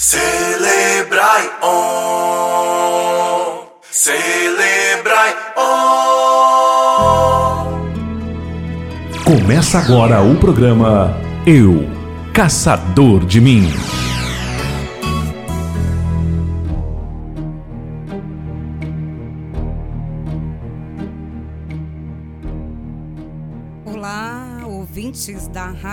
Celebrai on, celebrai on. Começa agora o programa Eu, Caçador de Mim.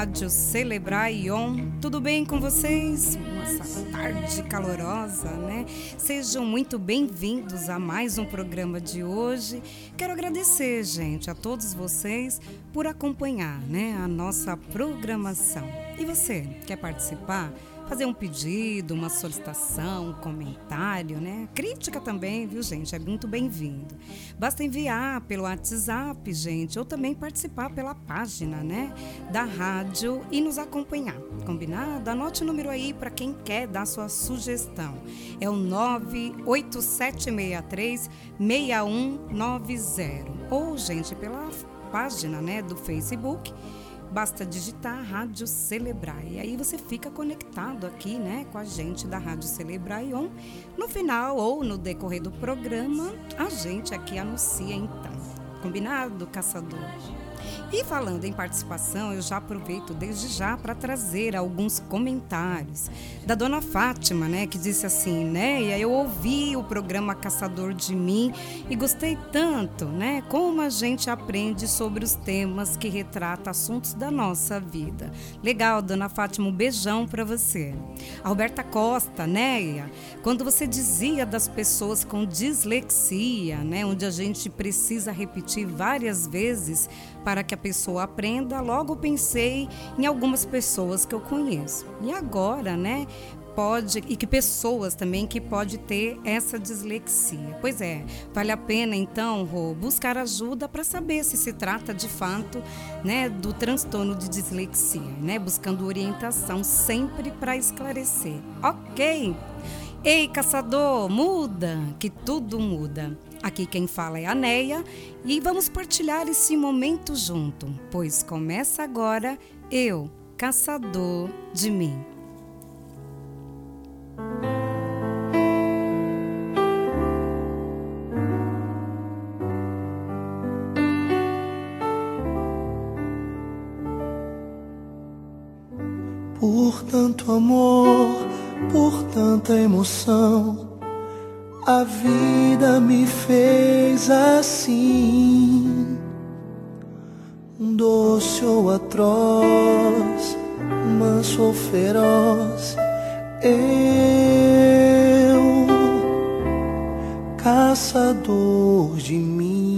Rádio Celebrar Ion, tudo bem com vocês? Essa tarde calorosa, né? Sejam muito bem-vindos a mais um programa de hoje. Quero agradecer, gente, a todos vocês por acompanhar, né, a nossa programação. E você, quer participar? Fazer um pedido, uma solicitação, um comentário, né? Crítica também, viu, gente? É muito bem-vindo. Basta enviar pelo WhatsApp, gente, ou também participar pela página, né, da rádio e nos acompanhar. Combinado? Anote o número aí para quem quer dar sua sugestão. É o 98763 6190. Ou, gente, pela página, né, do Facebook Basta digitar Rádio Celebrar e aí você fica conectado aqui, né, com a gente da Rádio Celebrar On. No final ou no decorrer do programa, a gente aqui anuncia então. Combinado, caçador? E falando em participação, eu já aproveito desde já para trazer alguns comentários da dona Fátima, né, que disse assim, né, eu ouvi o programa Caçador de Mim e gostei tanto, né, como a gente aprende sobre os temas que retratam assuntos da nossa vida. Legal, dona Fátima, um beijão para você. A Roberta Costa, né, quando você dizia das pessoas com dislexia, né, onde a gente precisa repetir várias vezes para que a pessoa aprenda, logo pensei em algumas pessoas que eu conheço. E agora, né, pode e que pessoas também que pode ter essa dislexia. Pois é, vale a pena então, Rô, buscar ajuda para saber se se trata de fato, né, do transtorno de dislexia, né, buscando orientação sempre para esclarecer. OK? Ei, caçador, muda, que tudo muda. Aqui quem fala é a Neia e vamos partilhar esse momento junto, pois começa agora eu, caçador de mim. Por tanto amor, por tanta emoção a vida me fez assim, doce ou atroz, manso ou feroz. Eu, caçador de mim.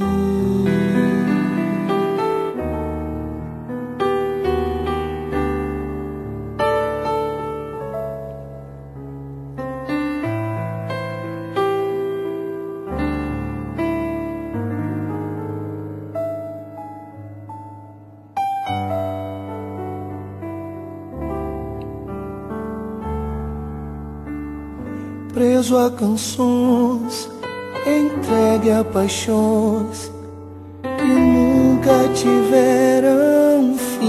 Preso a canções, entregue a paixões que nunca tiveram fim.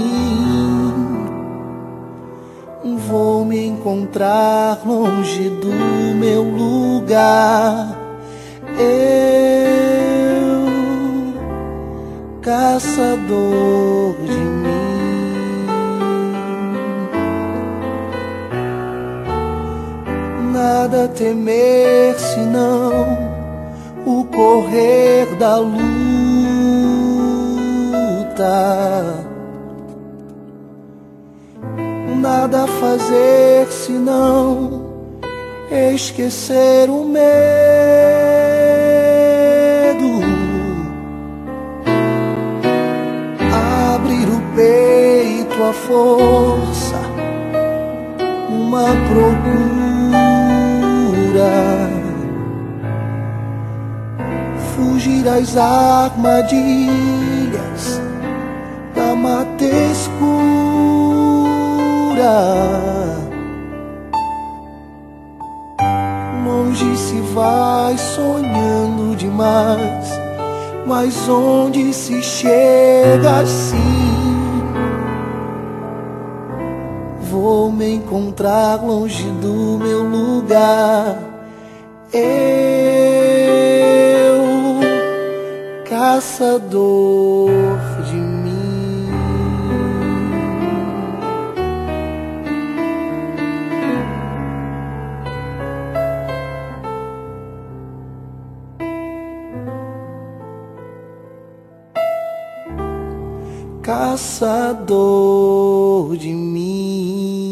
Vou me encontrar longe do meu lugar. Eu, caçador de nada temer senão o correr da luta. Nada fazer senão esquecer o medo. Abrir o peito à força, uma procura fugir às armadilhas da mata escura. Longe se vai sonhando demais, mas onde se chega assim? vou me encontrar longe do meu lugar. Eu, caçador de mim. Caçador de mim.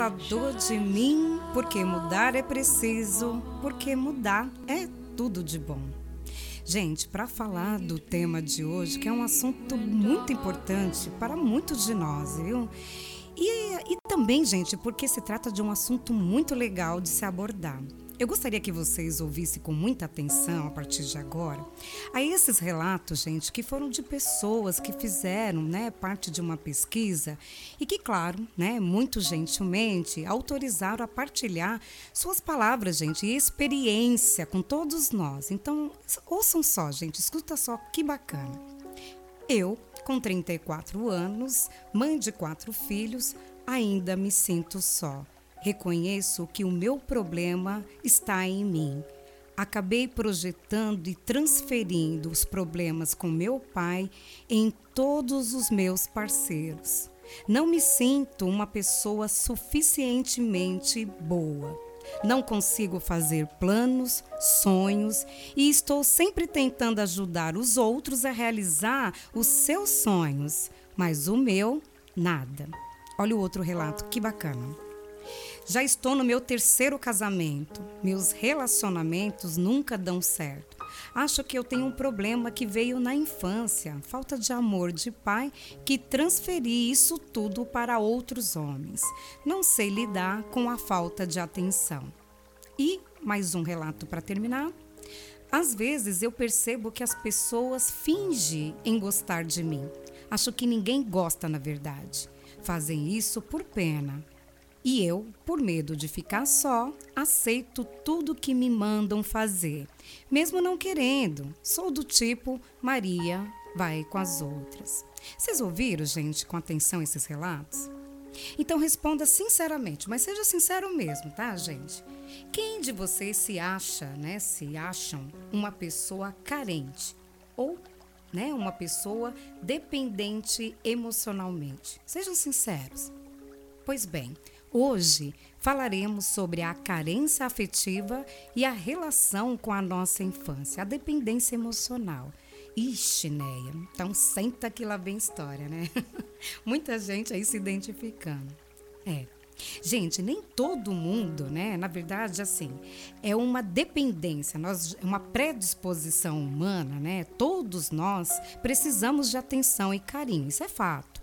Caçador de mim, porque mudar é preciso, porque mudar é tudo de bom. Gente, para falar do tema de hoje, que é um assunto muito importante para muitos de nós, viu? E, e também, gente, porque se trata de um assunto muito legal de se abordar. Eu gostaria que vocês ouvissem com muita atenção a partir de agora a esses relatos, gente, que foram de pessoas que fizeram, né, parte de uma pesquisa e que, claro, né, muito gentilmente autorizaram a partilhar suas palavras, gente, e experiência com todos nós. Então, ouçam só, gente, escuta só que bacana. Eu, com 34 anos, mãe de quatro filhos, ainda me sinto só. Reconheço que o meu problema está em mim. Acabei projetando e transferindo os problemas com meu pai em todos os meus parceiros. Não me sinto uma pessoa suficientemente boa. Não consigo fazer planos, sonhos e estou sempre tentando ajudar os outros a realizar os seus sonhos, mas o meu, nada. Olha o outro relato, que bacana. Já estou no meu terceiro casamento. Meus relacionamentos nunca dão certo. Acho que eu tenho um problema que veio na infância, falta de amor de pai, que transferi isso tudo para outros homens. Não sei lidar com a falta de atenção. E mais um relato para terminar. Às vezes eu percebo que as pessoas fingem em gostar de mim. Acho que ninguém gosta na verdade. Fazem isso por pena. E eu, por medo de ficar só, aceito tudo que me mandam fazer, mesmo não querendo. Sou do tipo Maria vai com as outras. Vocês ouviram, gente, com atenção esses relatos? Então responda sinceramente, mas seja sincero mesmo, tá, gente? Quem de vocês se acha, né, se acham uma pessoa carente ou, né, uma pessoa dependente emocionalmente? Sejam sinceros. Pois bem, Hoje falaremos sobre a carência afetiva e a relação com a nossa infância, a dependência emocional. Ixi, Neia, então senta que lá vem história, né? Muita gente aí se identificando. É. Gente, nem todo mundo, né? Na verdade, assim, é uma dependência, nós, uma predisposição humana, né? Todos nós precisamos de atenção e carinho, isso é fato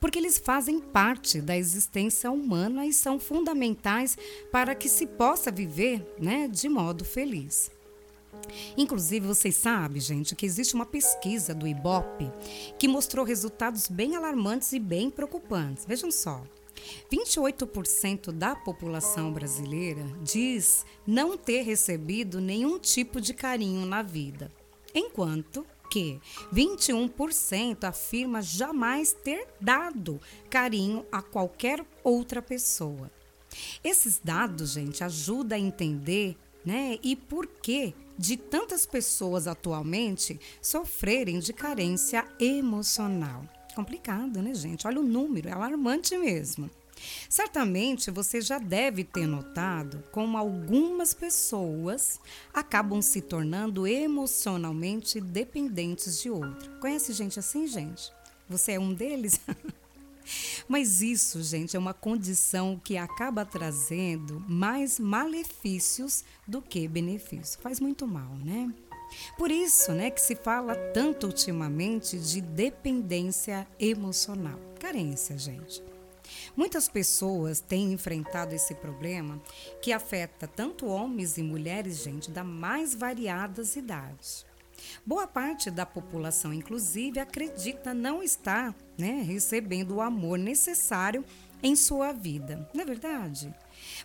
porque eles fazem parte da existência humana e são fundamentais para que se possa viver né, de modo feliz. Inclusive, vocês sabem, gente, que existe uma pesquisa do IBOP que mostrou resultados bem alarmantes e bem preocupantes. Vejam só. 28% da população brasileira diz não ter recebido nenhum tipo de carinho na vida, enquanto que 21% afirma jamais ter dado carinho a qualquer outra pessoa. Esses dados, gente, ajudam a entender, né, e por que de tantas pessoas atualmente sofrerem de carência emocional. Complicado, né, gente? Olha o número, é alarmante mesmo. Certamente você já deve ter notado como algumas pessoas acabam se tornando emocionalmente dependentes de outra. Conhece gente assim, gente? Você é um deles? Mas isso, gente, é uma condição que acaba trazendo mais malefícios do que benefícios. Faz muito mal, né? Por isso, né, que se fala tanto ultimamente de dependência emocional. Carência, gente. Muitas pessoas têm enfrentado esse problema que afeta tanto homens e mulheres, gente, da mais variadas idades. Boa parte da população, inclusive, acredita não estar né, recebendo o amor necessário em sua vida. Não é verdade?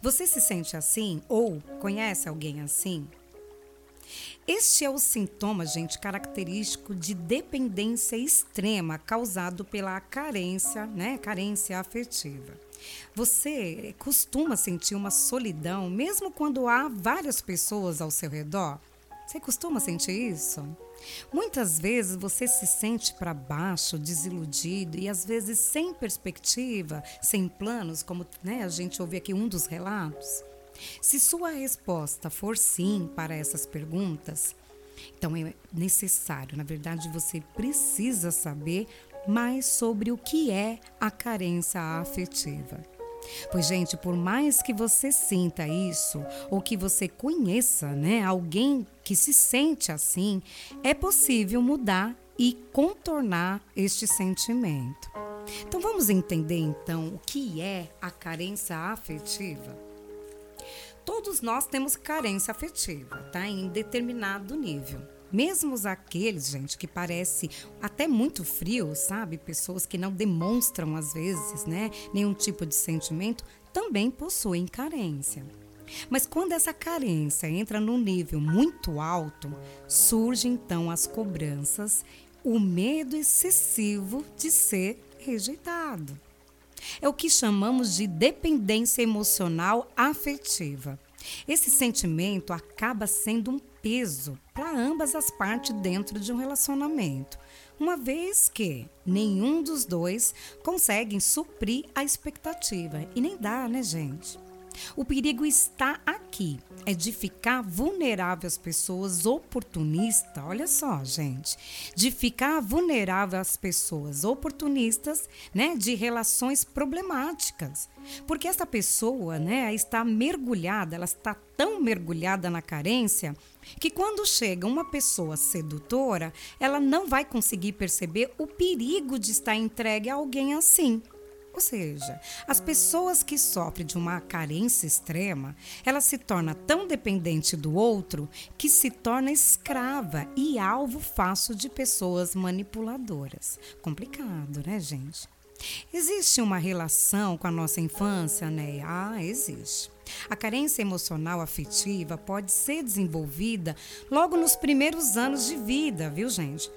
Você se sente assim ou conhece alguém assim? Este é o sintoma, gente, característico de dependência extrema causado pela carência, né? Carência afetiva. Você costuma sentir uma solidão mesmo quando há várias pessoas ao seu redor? Você costuma sentir isso? Muitas vezes você se sente para baixo, desiludido e às vezes sem perspectiva, sem planos, como né, a gente ouve aqui um dos relatos. Se sua resposta for sim para essas perguntas, então é necessário, na verdade, você precisa saber mais sobre o que é a carência afetiva. Pois, gente, por mais que você sinta isso, ou que você conheça né, alguém que se sente assim, é possível mudar e contornar este sentimento. Então vamos entender então o que é a carência afetiva? Todos nós temos carência afetiva, tá? Em determinado nível. Mesmo aqueles, gente, que parece até muito frio, sabe? Pessoas que não demonstram às vezes, né, nenhum tipo de sentimento, também possuem carência. Mas quando essa carência entra num nível muito alto, surgem então as cobranças, o medo excessivo de ser rejeitado. É o que chamamos de dependência emocional afetiva. Esse sentimento acaba sendo um peso para ambas as partes dentro de um relacionamento, uma vez que nenhum dos dois conseguem suprir a expectativa. E nem dá, né, gente? O perigo está aqui, é de ficar vulnerável às pessoas oportunistas. Olha só, gente, de ficar vulnerável às pessoas oportunistas, né, de relações problemáticas. Porque essa pessoa, né, está mergulhada, ela está tão mergulhada na carência que quando chega uma pessoa sedutora, ela não vai conseguir perceber o perigo de estar entregue a alguém assim. Ou seja, as pessoas que sofrem de uma carência extrema, ela se torna tão dependente do outro que se torna escrava e alvo fácil de pessoas manipuladoras. Complicado, né, gente? Existe uma relação com a nossa infância, né? Ah, existe. A carência emocional afetiva pode ser desenvolvida logo nos primeiros anos de vida, viu, gente?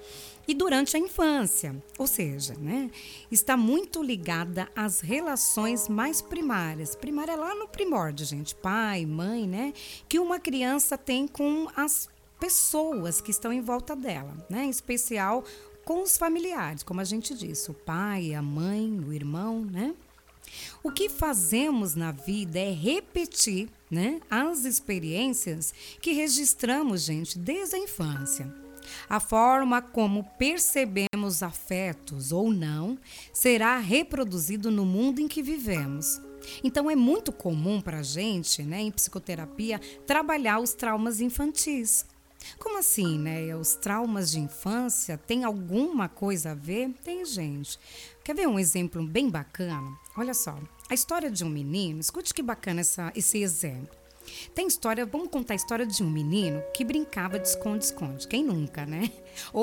E durante a infância, ou seja, né, está muito ligada às relações mais primárias. Primária é lá no primórdio, gente, pai, mãe, né, que uma criança tem com as pessoas que estão em volta dela, né, em especial com os familiares, como a gente disse, o pai, a mãe, o irmão, né? O que fazemos na vida é repetir né, as experiências que registramos, gente, desde a infância. A forma como percebemos afetos ou não será reproduzido no mundo em que vivemos. Então é muito comum para a gente, né, em psicoterapia, trabalhar os traumas infantis. Como assim, né? Os traumas de infância têm alguma coisa a ver? Tem, gente. Quer ver um exemplo bem bacana? Olha só, a história de um menino, escute que bacana essa, esse exemplo. Tem história, vamos contar a história de um menino que brincava de esconde-esconde. Quem nunca, né? Ou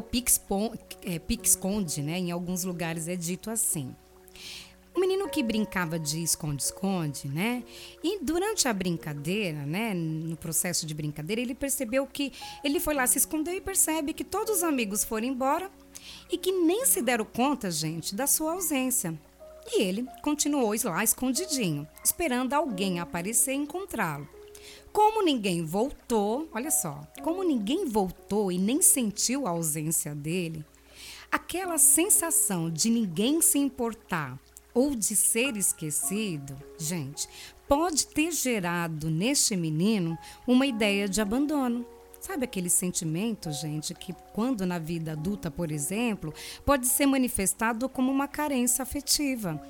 é, pique-esconde, é, né? Em alguns lugares é dito assim. O menino que brincava de esconde-esconde, né? E durante a brincadeira, né? No processo de brincadeira, ele percebeu que ele foi lá se esconder e percebe que todos os amigos foram embora e que nem se deram conta, gente, da sua ausência. E ele continuou lá escondidinho, esperando alguém aparecer e encontrá-lo. Como ninguém voltou, olha só, como ninguém voltou e nem sentiu a ausência dele, aquela sensação de ninguém se importar ou de ser esquecido, gente, pode ter gerado neste menino uma ideia de abandono. Sabe aquele sentimento, gente, que quando na vida adulta, por exemplo, pode ser manifestado como uma carência afetiva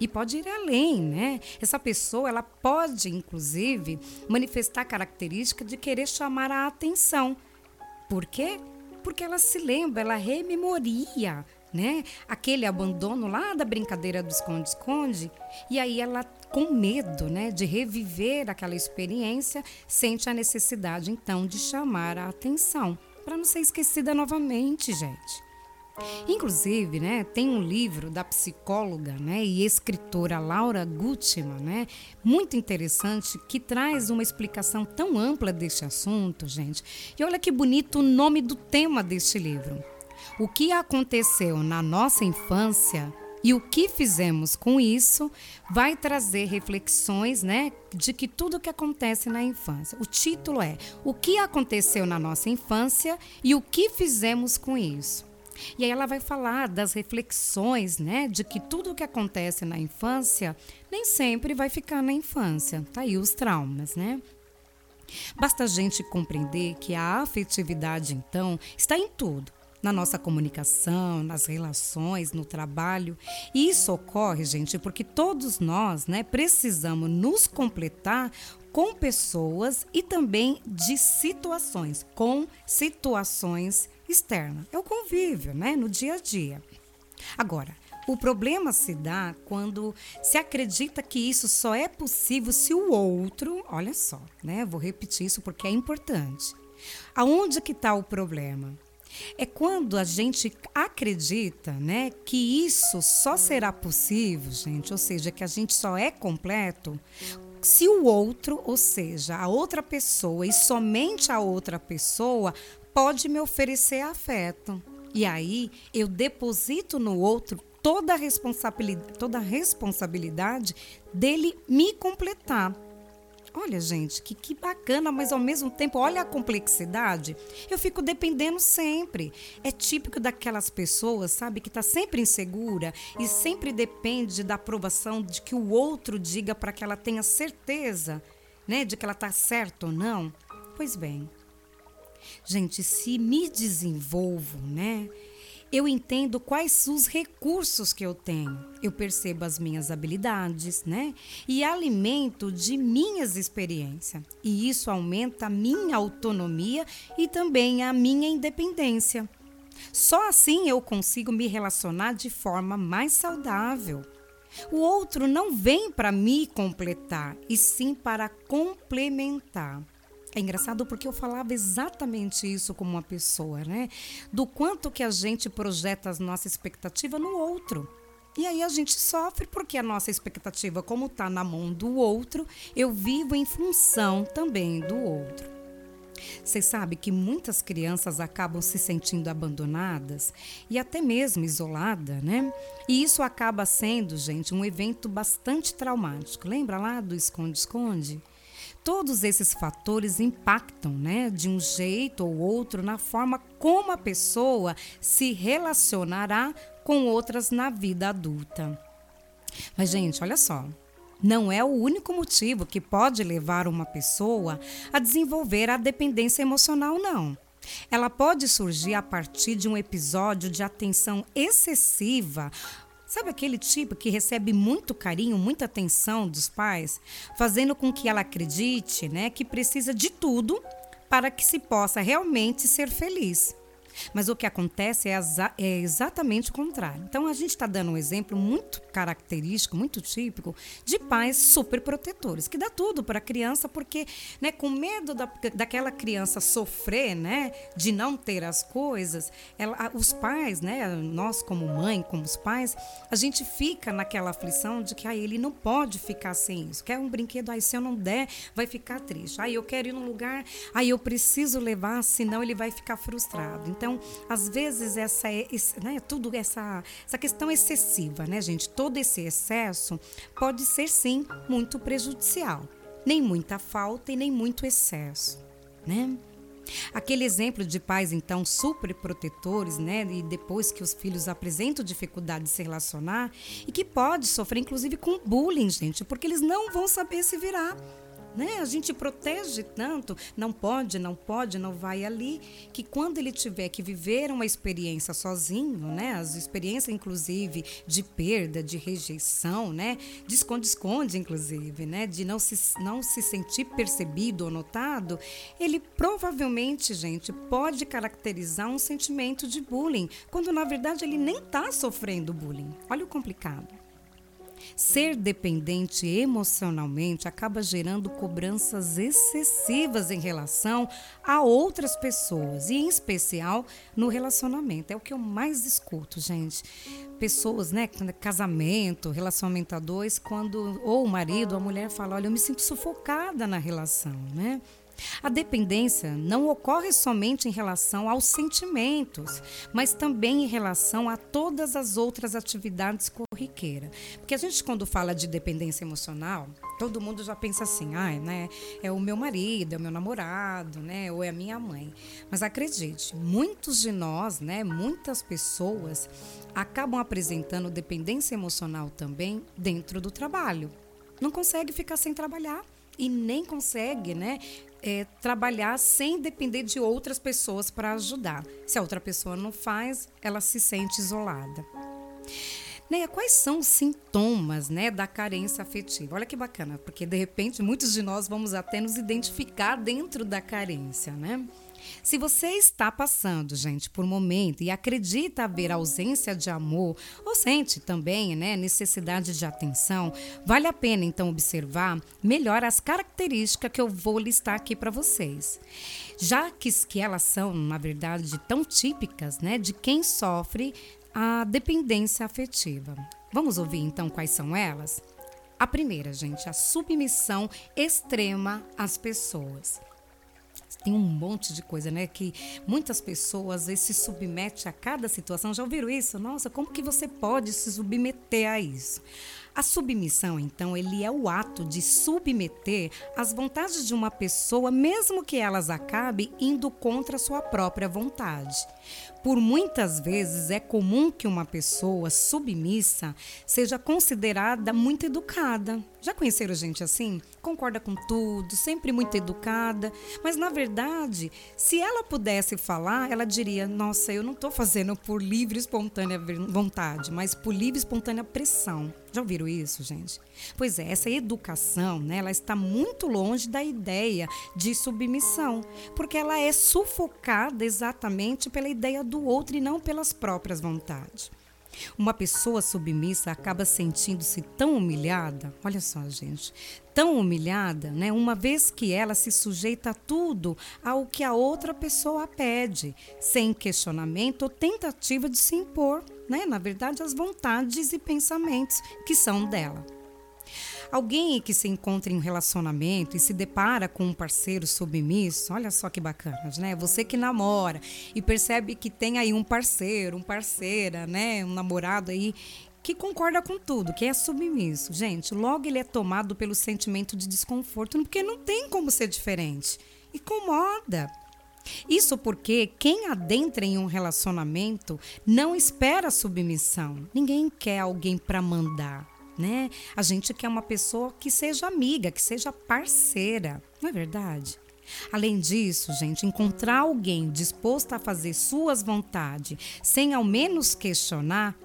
e pode ir além, né? Essa pessoa, ela pode, inclusive, manifestar característica de querer chamar a atenção. Por quê? Porque ela se lembra, ela rememoria, né? Aquele abandono lá da brincadeira do esconde-esconde. E aí ela, com medo, né, de reviver aquela experiência, sente a necessidade, então, de chamar a atenção. Para não ser esquecida novamente, gente. Inclusive, né, tem um livro da psicóloga né, e escritora Laura Gutman, né, muito interessante, que traz uma explicação tão ampla deste assunto, gente. E olha que bonito o nome do tema deste livro. O que aconteceu na nossa infância e o que fizemos com isso vai trazer reflexões, né, de que tudo que acontece na infância. O título é O que aconteceu na nossa infância e o que fizemos com isso. E aí ela vai falar das reflexões, né, de que tudo o que acontece na infância nem sempre vai ficar na infância. Tá aí os traumas, né? Basta a gente compreender que a afetividade, então, está em tudo. Na nossa comunicação, nas relações, no trabalho. E isso ocorre, gente, porque todos nós né, precisamos nos completar com pessoas e também de situações, com situações externa. É o convívio, né? No dia a dia. Agora, o problema se dá quando se acredita que isso só é possível se o outro, olha só, né? Vou repetir isso porque é importante. Aonde que está o problema? É quando a gente acredita, né, que isso só será possível, gente, ou seja, que a gente só é completo se o outro, ou seja, a outra pessoa e somente a outra pessoa pode me oferecer afeto. E aí eu deposito no outro toda a responsabilidade, toda a responsabilidade dele me completar. Olha, gente, que, que bacana, mas ao mesmo tempo, olha a complexidade. Eu fico dependendo sempre. É típico daquelas pessoas, sabe, que está sempre insegura e sempre depende da aprovação de que o outro diga para que ela tenha certeza, né, de que ela está certa ou não. Pois bem, Gente, se me desenvolvo, né? Eu entendo quais os recursos que eu tenho. Eu percebo as minhas habilidades, né? E alimento de minhas experiências. E isso aumenta a minha autonomia e também a minha independência. Só assim eu consigo me relacionar de forma mais saudável. O outro não vem para me completar, e sim para complementar. É engraçado porque eu falava exatamente isso como uma pessoa, né? Do quanto que a gente projeta a nossa expectativa no outro. E aí a gente sofre porque a nossa expectativa, como está na mão do outro, eu vivo em função também do outro. Vocês sabem que muitas crianças acabam se sentindo abandonadas e até mesmo isoladas, né? E isso acaba sendo, gente, um evento bastante traumático. Lembra lá do esconde-esconde? Todos esses fatores impactam, né, de um jeito ou outro na forma como a pessoa se relacionará com outras na vida adulta. Mas gente, olha só, não é o único motivo que pode levar uma pessoa a desenvolver a dependência emocional, não. Ela pode surgir a partir de um episódio de atenção excessiva Sabe aquele tipo que recebe muito carinho, muita atenção dos pais, fazendo com que ela acredite, né, que precisa de tudo para que se possa realmente ser feliz. Mas o que acontece é, é exatamente o contrário. Então, a gente está dando um exemplo muito característico, muito típico, de pais super protetores, que dá tudo para a criança, porque, né, com medo da, daquela criança sofrer, né, de não ter as coisas, ela, os pais, né, nós como mãe, como os pais, a gente fica naquela aflição de que aí ele não pode ficar sem isso. Quer um brinquedo, aí se eu não der, vai ficar triste. Aí eu quero ir num lugar, aí eu preciso levar, senão ele vai ficar frustrado. Então, então, às vezes, essa, né, tudo essa, essa questão excessiva, né, gente? Todo esse excesso pode ser, sim, muito prejudicial. Nem muita falta e nem muito excesso, né? Aquele exemplo de pais, então, super protetores, né? E depois que os filhos apresentam dificuldade de se relacionar e que pode sofrer, inclusive, com bullying, gente, porque eles não vão saber se virar. Né? A gente protege tanto, não pode, não pode, não vai ali, que quando ele tiver que viver uma experiência sozinho, né? As experiências, inclusive, de perda, de rejeição, né? De esconde-esconde, inclusive, né? De não se, não se sentir percebido ou notado, ele provavelmente, gente, pode caracterizar um sentimento de bullying, quando na verdade ele nem está sofrendo bullying. Olha o complicado. Ser dependente emocionalmente acaba gerando cobranças excessivas em relação a outras pessoas e, em especial, no relacionamento. É o que eu mais escuto, gente. Pessoas, né, casamento, relacionamento a dois, quando ou o marido ou a mulher fala: Olha, eu me sinto sufocada na relação, né? A dependência não ocorre somente em relação aos sentimentos, mas também em relação a todas as outras atividades corriqueiras. Porque a gente, quando fala de dependência emocional, todo mundo já pensa assim, ah, né, é o meu marido, é o meu namorado, né, ou é a minha mãe. Mas acredite, muitos de nós, né, muitas pessoas acabam apresentando dependência emocional também dentro do trabalho. Não consegue ficar sem trabalhar e nem consegue, né, é, trabalhar sem depender de outras pessoas para ajudar. Se a outra pessoa não faz, ela se sente isolada. Né, quais são os sintomas né, da carência afetiva? Olha que bacana, porque de repente muitos de nós vamos até nos identificar dentro da carência, né? Se você está passando, gente, por um momento e acredita haver ausência de amor, ou sente também, né, necessidade de atenção, vale a pena então observar melhor as características que eu vou listar aqui para vocês. Já que, que elas são, na verdade, tão típicas, né, de quem sofre a dependência afetiva. Vamos ouvir então quais são elas? A primeira, gente, a submissão extrema às pessoas tem um monte de coisa, né? Que muitas pessoas vezes se submetem a cada situação. Já ouviram isso? Nossa, como que você pode se submeter a isso? A submissão, então, ele é o ato de submeter as vontades de uma pessoa, mesmo que elas acabem indo contra a sua própria vontade. Por muitas vezes é comum que uma pessoa submissa seja considerada muito educada. Já conheceram gente assim? Concorda com tudo, sempre muito educada, mas na verdade, se ela pudesse falar, ela diria: Nossa, eu não estou fazendo por livre e espontânea vontade, mas por livre e espontânea pressão. Já ouviram isso, gente? Pois é, essa educação, né, ela está muito longe da ideia de submissão, porque ela é sufocada exatamente pela ideia do outro e não pelas próprias vontades. Uma pessoa submissa acaba sentindo-se tão humilhada, olha só, gente, tão humilhada, né? Uma vez que ela se sujeita a tudo ao que a outra pessoa pede, sem questionamento ou tentativa de se impor, né? Na verdade, as vontades e pensamentos que são dela. Alguém que se encontra em um relacionamento e se depara com um parceiro submisso, olha só que bacana, né? Você que namora e percebe que tem aí um parceiro, um parceira, né? Um namorado aí que concorda com tudo, que é submisso. Gente, logo ele é tomado pelo sentimento de desconforto, porque não tem como ser diferente. Incomoda. Isso porque quem adentra em um relacionamento não espera submissão. Ninguém quer alguém para mandar né? A gente quer uma pessoa que seja amiga, que seja parceira, não é verdade? Além disso, gente, encontrar alguém disposto a fazer suas vontades sem ao menos questionar,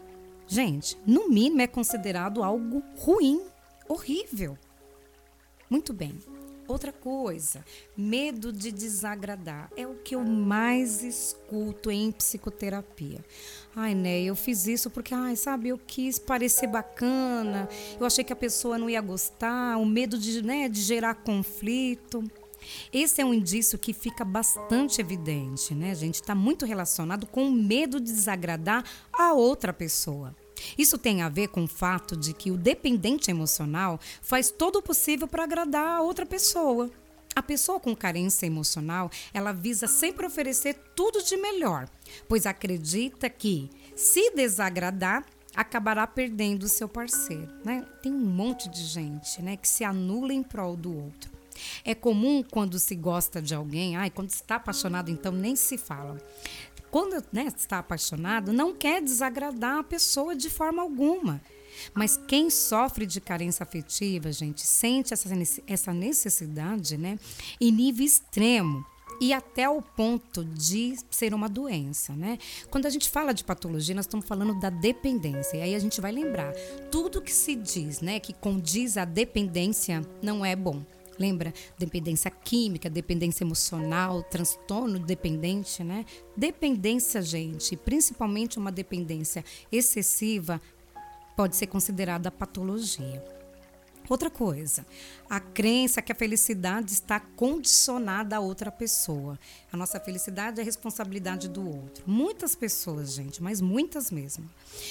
gente, no mínimo é considerado algo ruim, horrível. Muito bem. Outra coisa, medo de desagradar. É o que eu mais escuto em psicoterapia. Ai, né, eu fiz isso porque, ai, sabe, eu quis parecer bacana, eu achei que a pessoa não ia gostar, o medo de, né, de gerar conflito. Esse é um indício que fica bastante evidente, né, gente? Está muito relacionado com o medo de desagradar a outra pessoa. Isso tem a ver com o fato de que o dependente emocional faz todo o possível para agradar a outra pessoa. A pessoa com carência emocional, ela visa sempre oferecer tudo de melhor, pois acredita que, se desagradar, acabará perdendo o seu parceiro. Né? Tem um monte de gente né, que se anula em prol do outro. É comum quando se gosta de alguém, ai, quando está apaixonado, então nem se fala quando né, está apaixonado, não quer desagradar a pessoa de forma alguma. Mas quem sofre de carência afetiva, gente, sente essa necessidade né, em nível extremo e até o ponto de ser uma doença, né? Quando a gente fala de patologia, nós estamos falando da dependência. E aí a gente vai lembrar, tudo que se diz, né, que condiz a dependência não é bom. Lembra? Dependência química, dependência emocional, transtorno dependente, né? Dependência, gente, principalmente uma dependência excessiva, pode ser considerada patologia. Outra coisa, a crença que a felicidade está condicionada a outra pessoa. A nossa felicidade é responsabilidade do outro. Muitas pessoas, gente, mas muitas mesmo,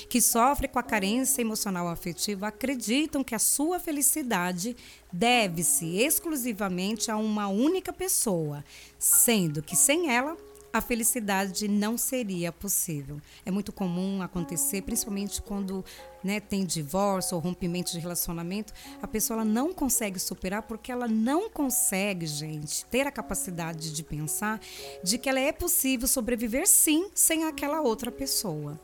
que sofrem com a carência emocional afetiva acreditam que a sua felicidade deve-se exclusivamente a uma única pessoa, sendo que sem ela a felicidade não seria possível. É muito comum acontecer, principalmente quando né, tem divórcio ou rompimento de relacionamento, a pessoa não consegue superar porque ela não consegue, gente, ter a capacidade de pensar de que ela é possível sobreviver sim sem aquela outra pessoa.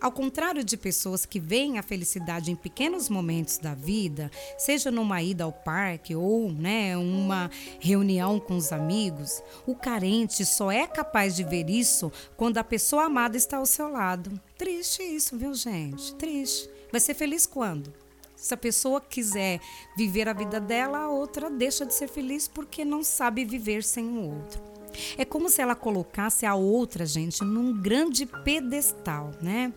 Ao contrário de pessoas que veem a felicidade em pequenos momentos da vida, seja numa ida ao parque ou né, uma reunião com os amigos, o carente só é capaz de ver isso quando a pessoa amada está ao seu lado. Triste isso, viu, gente? Triste. Vai ser feliz quando? Se a pessoa quiser viver a vida dela, a outra deixa de ser feliz porque não sabe viver sem o outro. É como se ela colocasse a outra, gente, num grande pedestal, né?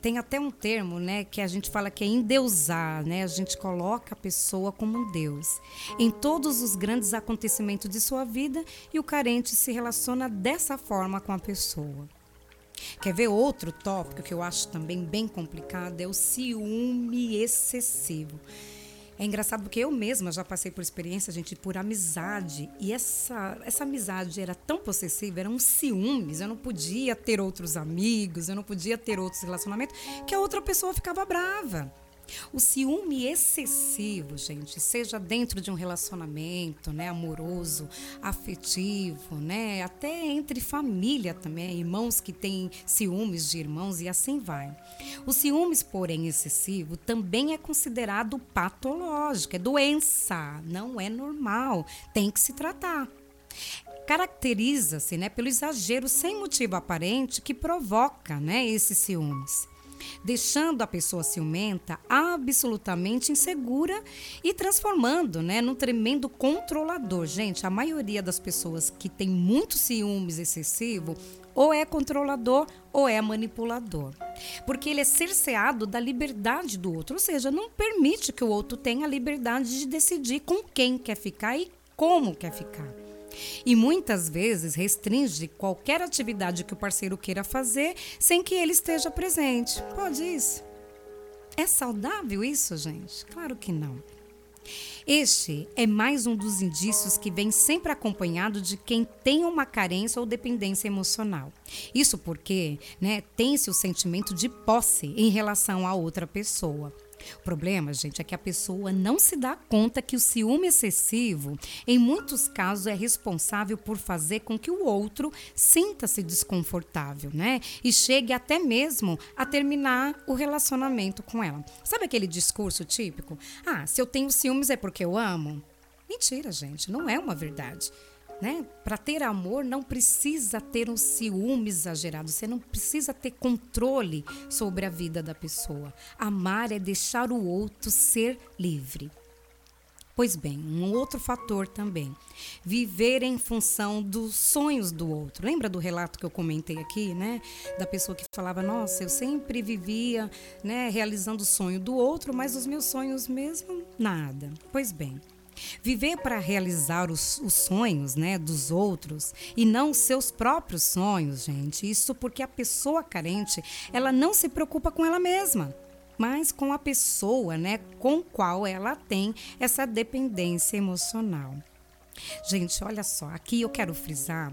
Tem até um termo, né, que a gente fala que é endeusar, né? A gente coloca a pessoa como um deus em todos os grandes acontecimentos de sua vida e o carente se relaciona dessa forma com a pessoa. Quer ver outro tópico que eu acho também bem complicado? É o ciúme excessivo. É engraçado porque eu mesma já passei por experiência, gente, por amizade. E essa, essa amizade era tão possessiva, eram ciúmes. Eu não podia ter outros amigos, eu não podia ter outros relacionamentos, que a outra pessoa ficava brava. O ciúme excessivo, gente, seja dentro de um relacionamento, né, amoroso, afetivo, né, até entre família também, irmãos que têm ciúmes de irmãos e assim vai. O ciúmes, porém, excessivo também é considerado patológico, é doença, não é normal, tem que se tratar caracteriza-se né, pelo exagero sem motivo aparente que provoca né, esses ciúmes deixando a pessoa ciumenta absolutamente insegura e transformando, né, num tremendo controlador. Gente, a maioria das pessoas que tem muito ciúmes excessivo ou é controlador ou é manipulador. Porque ele é cerceado da liberdade do outro, ou seja, não permite que o outro tenha a liberdade de decidir com quem quer ficar e como quer ficar. E muitas vezes restringe qualquer atividade que o parceiro queira fazer sem que ele esteja presente. Pode isso? É saudável isso, gente? Claro que não. Este é mais um dos indícios que vem sempre acompanhado de quem tem uma carência ou dependência emocional. Isso porque né, tem-se o sentimento de posse em relação a outra pessoa. O problema, gente, é que a pessoa não se dá conta que o ciúme excessivo, em muitos casos, é responsável por fazer com que o outro sinta-se desconfortável, né? E chegue até mesmo a terminar o relacionamento com ela. Sabe aquele discurso típico? Ah, se eu tenho ciúmes é porque eu amo? Mentira, gente, não é uma verdade. Né? Para ter amor não precisa ter um ciúme exagerado, você não precisa ter controle sobre a vida da pessoa. Amar é deixar o outro ser livre. Pois bem, um outro fator também, viver em função dos sonhos do outro. Lembra do relato que eu comentei aqui, né? Da pessoa que falava: "Nossa, eu sempre vivia, né, realizando o sonho do outro, mas os meus sonhos mesmo nada". Pois bem, Viver para realizar os, os, sonhos né, dos outros e não seus próprios sonhos, gente. Isso porque a pessoa carente, ela não se preocupa com ela mesma, mas com a pessoa né, com qual ela tem essa dependência emocional. Gente, olha só, aqui eu quero frisar,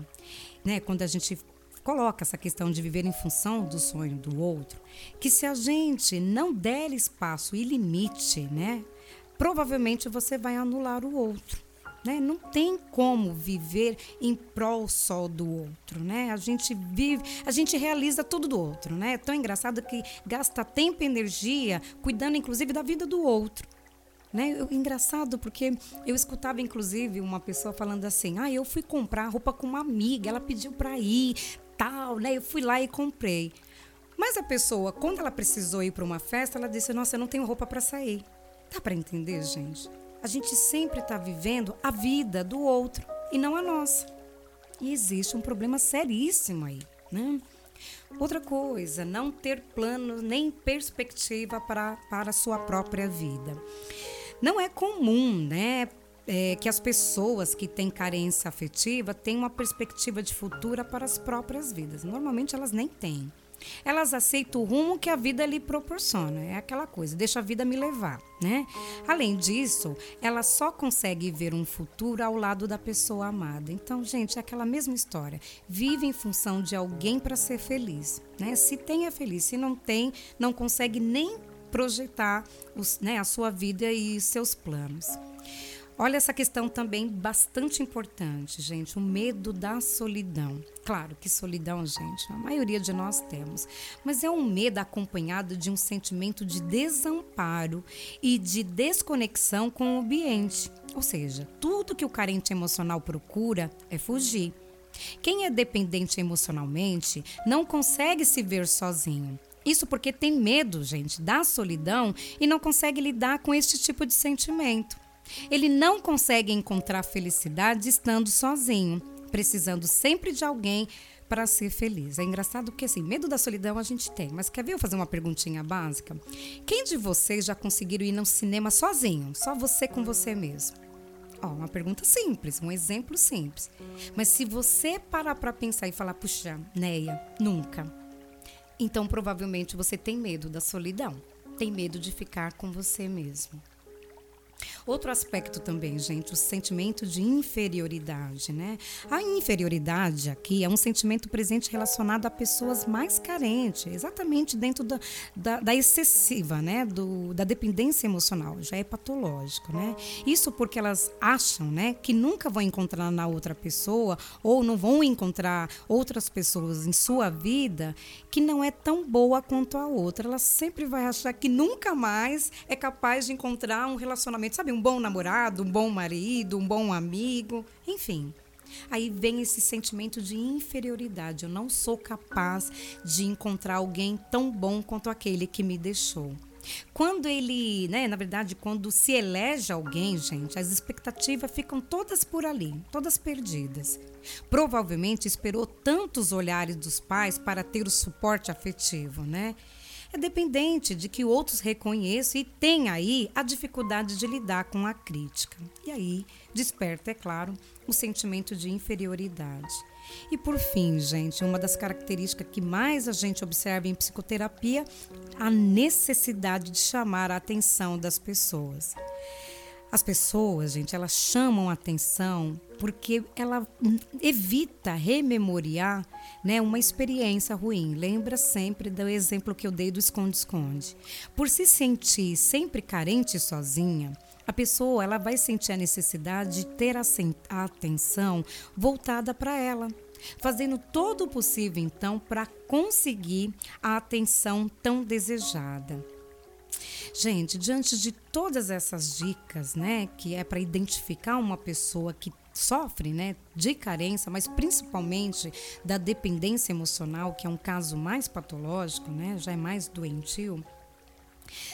né, quando a gente coloca essa questão de viver em função do sonho do outro, que se a gente não der espaço e limite, né, provavelmente você vai anular o outro. Né? Não tem como viver em prol só do outro, né? A gente vive, a gente realiza tudo do outro, né? É tão engraçado que gasta tempo e energia cuidando, inclusive, da vida do outro. Né? Eu, engraçado porque eu escutava inclusive uma pessoa falando assim: "Ah, eu fui comprar roupa com uma amiga, ela pediu para ir, tal, né? Eu fui lá e comprei". Mas a pessoa, quando ela precisou ir para uma festa, ela disse: "Nossa, eu não tenho roupa para sair". Dá para entender, gente? A gente sempre está vivendo a vida do outro e não a nossa. E existe um problema seríssimo aí, né? Outra coisa, não ter plano nem perspectiva para, para a sua própria vida. Não é comum, né? é, que as pessoas que têm carência afetiva têm uma perspectiva de futuro para as próprias vidas. Normalmente elas nem têm. Elas aceitam o rumo que a vida lhe proporciona. É aquela coisa, deixa a vida me levar, né? Além disso, ela só consegue ver um futuro ao lado da pessoa amada. Então, gente, é aquela mesma história. Vive em função de alguém para ser feliz, né? Se tem é feliz, se não tem, não consegue nem projetar os, né, a sua vida e seus planos. Olha essa questão também bastante importante, gente, o medo da solidão. Claro que solidão, gente, a maioria de nós temos, mas é um medo acompanhado de um sentimento de desamparo e de desconexão com o ambiente. Ou seja, tudo que o carente emocional procura é fugir. Quem é dependente emocionalmente não consegue se ver sozinho. Isso porque tem medo, gente, da solidão e não consegue lidar com este tipo de sentimento. Ele não consegue encontrar felicidade estando sozinho, precisando sempre de alguém para ser feliz. É engraçado porque assim, medo da solidão a gente tem, mas quer ver eu fazer uma perguntinha básica? Quem de vocês já conseguiram ir no cinema sozinho, só você com você mesmo? Ó, uma pergunta simples, um exemplo simples. Mas se você parar para pensar e falar, puxa, Neia, nunca. Então provavelmente você tem medo da solidão, tem medo de ficar com você mesmo. Outro aspecto também, gente, o sentimento de inferioridade, né? A inferioridade aqui é um sentimento presente relacionado a pessoas mais carentes, exatamente dentro da, da, da excessiva, né? Do, da dependência emocional, já é patológico, né? Isso porque elas acham, né, que nunca vão encontrar na outra pessoa ou não vão encontrar outras pessoas em sua vida que não é tão boa quanto a outra. Ela sempre vai achar que nunca mais é capaz de encontrar um relacionamento, sabe? um bom namorado, um bom marido, um bom amigo, enfim. Aí vem esse sentimento de inferioridade. Eu não sou capaz de encontrar alguém tão bom quanto aquele que me deixou. Quando ele, né, na verdade, quando se elege alguém, gente, as expectativas ficam todas por ali, todas perdidas. Provavelmente esperou tantos olhares dos pais para ter o suporte afetivo, né? É dependente de que outros reconheçam e tem aí a dificuldade de lidar com a crítica. E aí desperta, é claro, o sentimento de inferioridade. E por fim, gente, uma das características que mais a gente observa em psicoterapia, a necessidade de chamar a atenção das pessoas. As pessoas, gente, elas chamam atenção porque ela evita rememoriar né, uma experiência ruim. Lembra sempre do exemplo que eu dei do esconde-esconde. Por se sentir sempre carente e sozinha, a pessoa ela vai sentir a necessidade de ter a atenção voltada para ela, fazendo todo o possível então para conseguir a atenção tão desejada. Gente, diante de todas essas dicas, né, que é para identificar uma pessoa que sofre, né, de carência, mas principalmente da dependência emocional, que é um caso mais patológico, né, já é mais doentio.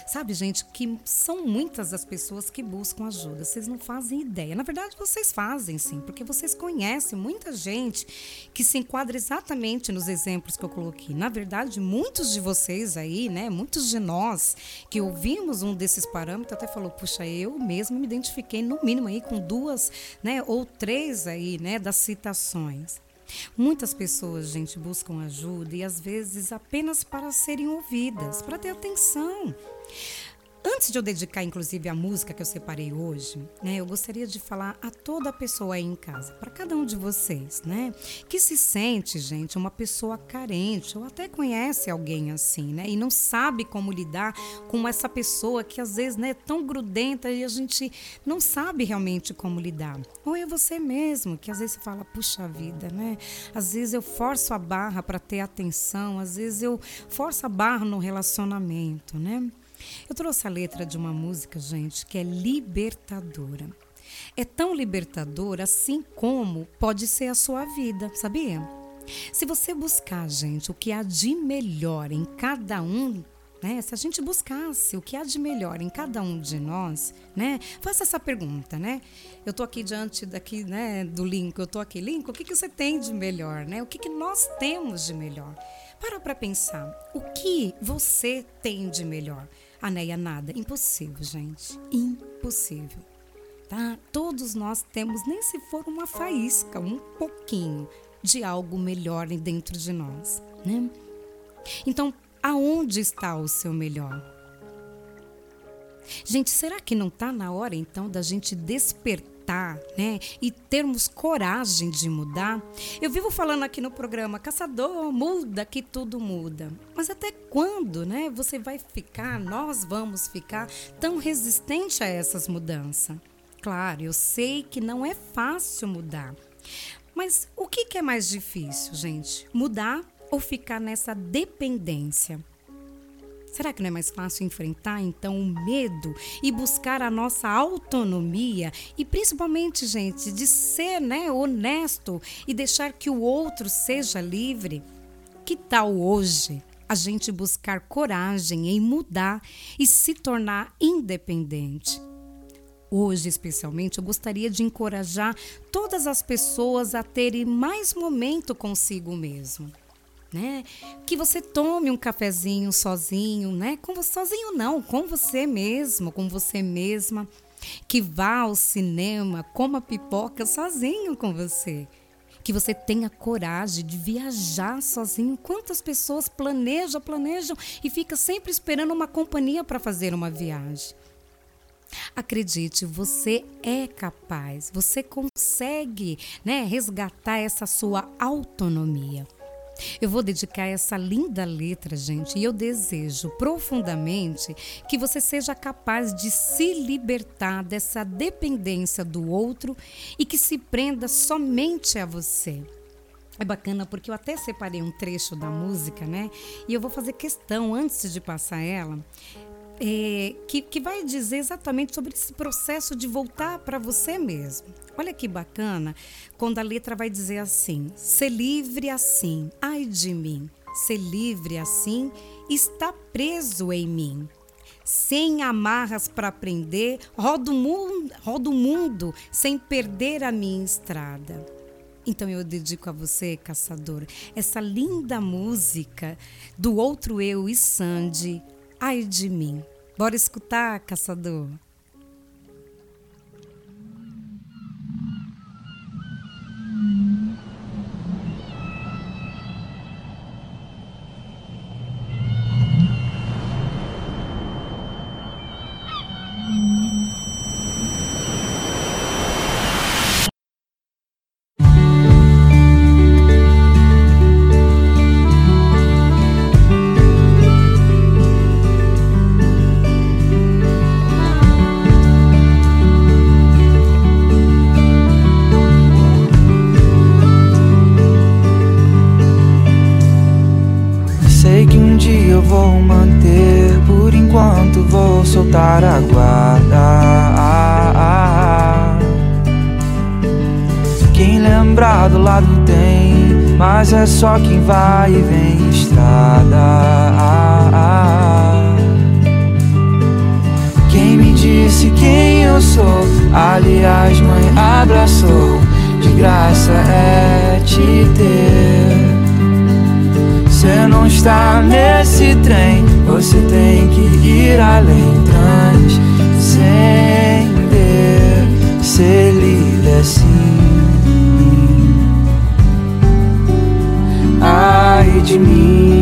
Sabe, gente, que são muitas as pessoas que buscam ajuda. Vocês não fazem ideia. Na verdade, vocês fazem sim, porque vocês conhecem muita gente que se enquadra exatamente nos exemplos que eu coloquei. Na verdade, muitos de vocês aí, né, muitos de nós que ouvimos um desses parâmetros até falou: "Puxa, eu mesmo me identifiquei no mínimo aí com duas, né, ou três aí, né, das citações". Muitas pessoas, gente, buscam ajuda e às vezes apenas para serem ouvidas, para ter atenção. Antes de eu dedicar, inclusive, a música que eu separei hoje, né, eu gostaria de falar a toda pessoa aí em casa, para cada um de vocês, né, que se sente, gente, uma pessoa carente ou até conhece alguém assim, né, e não sabe como lidar com essa pessoa que às vezes, né, é tão grudenta e a gente não sabe realmente como lidar. Ou é você mesmo que às vezes fala, puxa vida, né, às vezes eu forço a barra para ter atenção, às vezes eu forço a barra no relacionamento, né? Eu trouxe a letra de uma música, gente, que é libertadora. É tão libertadora assim como pode ser a sua vida, sabia? Se você buscar, gente, o que há de melhor em cada um né? Se a gente buscasse o que há de melhor em cada um de nós, né? Faça essa pergunta, né? Eu estou aqui diante daqui, né, do Link, eu estou aqui, Link, o que, que você tem de melhor, né? O que, que nós temos de melhor? Para para pensar. O que você tem de melhor? Aneia, nada. Impossível, gente. Impossível. Tá? Todos nós temos, nem se for uma faísca, um pouquinho de algo melhor dentro de nós, né? Então, aonde está o seu melhor? Gente, será que não está na hora então da gente despertar, né? E termos coragem de mudar? Eu vivo falando aqui no programa, caçador, muda que tudo muda. Mas até quando, né? Você vai ficar, nós vamos ficar tão resistente a essas mudanças? Claro, eu sei que não é fácil mudar. Mas o que, que é mais difícil, gente? Mudar ou ficar nessa dependência? Será que não é mais fácil enfrentar então o medo e buscar a nossa autonomia e principalmente, gente, de ser, né, honesto e deixar que o outro seja livre? Que tal hoje a gente buscar coragem em mudar e se tornar independente? Hoje, especialmente, eu gostaria de encorajar todas as pessoas a terem mais momento consigo mesmo né? Que você tome um cafezinho sozinho, né? Com você sozinho não, com você mesmo, com você mesma. Que vá ao cinema, coma pipoca sozinho com você. Que você tenha coragem de viajar sozinho. Quantas pessoas planejam, planejam e fica sempre esperando uma companhia para fazer uma viagem. Acredite, você é capaz, você consegue né, resgatar essa sua autonomia. Eu vou dedicar essa linda letra, gente, e eu desejo profundamente que você seja capaz de se libertar dessa dependência do outro e que se prenda somente a você. É bacana porque eu até separei um trecho da música, né? E eu vou fazer questão, antes de passar ela, é, que, que vai dizer exatamente sobre esse processo de voltar para você mesmo. Olha que bacana quando a letra vai dizer assim: ser livre assim, ai de mim, ser livre assim, está preso em mim. Sem amarras para prender, rodo o mundo, rodo mundo sem perder a minha estrada. Então eu dedico a você, caçador, essa linda música do outro eu e Sandy, ai de mim. Bora escutar, caçador. De mim.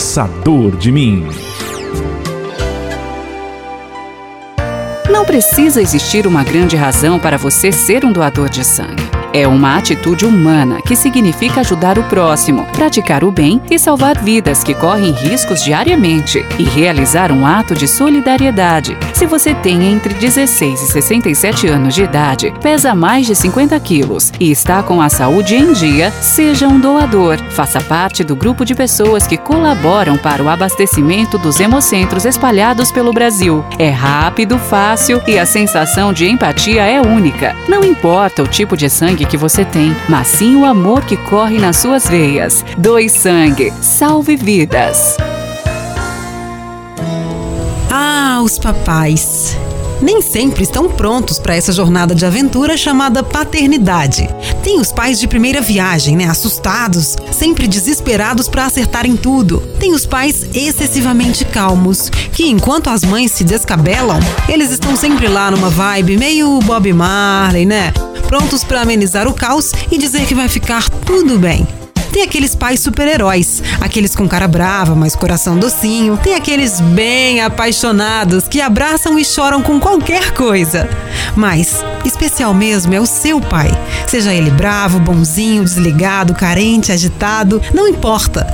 Caçador de Mim. Não precisa existir uma grande razão para você ser um doador de sangue. É uma atitude humana que significa ajudar o próximo, praticar o bem e salvar vidas que correm riscos diariamente e realizar um ato de solidariedade. Se você tem entre 16 e 67 anos de idade, pesa mais de 50 quilos e está com a saúde em dia, seja um doador. Faça parte do grupo de pessoas que colaboram para o abastecimento dos hemocentros espalhados pelo Brasil. É rápido, fácil e a sensação de empatia é única. Não importa o tipo de sangue que você tem, mas sim o amor que corre nas suas veias. Doe sangue, salve vidas. Ah, os papais. Nem sempre estão prontos para essa jornada de aventura chamada paternidade. Tem os pais de primeira viagem, né? Assustados, sempre desesperados para acertarem tudo. Tem os pais excessivamente calmos, que enquanto as mães se descabelam, eles estão sempre lá numa vibe meio Bob Marley, né? Prontos para amenizar o caos e dizer que vai ficar tudo bem. Tem aqueles pais super-heróis, aqueles com cara brava, mas coração docinho. Tem aqueles bem apaixonados que abraçam e choram com qualquer coisa. Mas especial mesmo é o seu pai. Seja ele bravo, bonzinho, desligado, carente, agitado, não importa.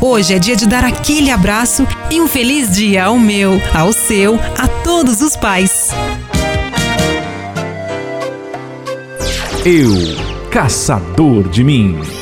Hoje é dia de dar aquele abraço e um feliz dia ao meu, ao seu, a todos os pais. Eu, Caçador de Mim.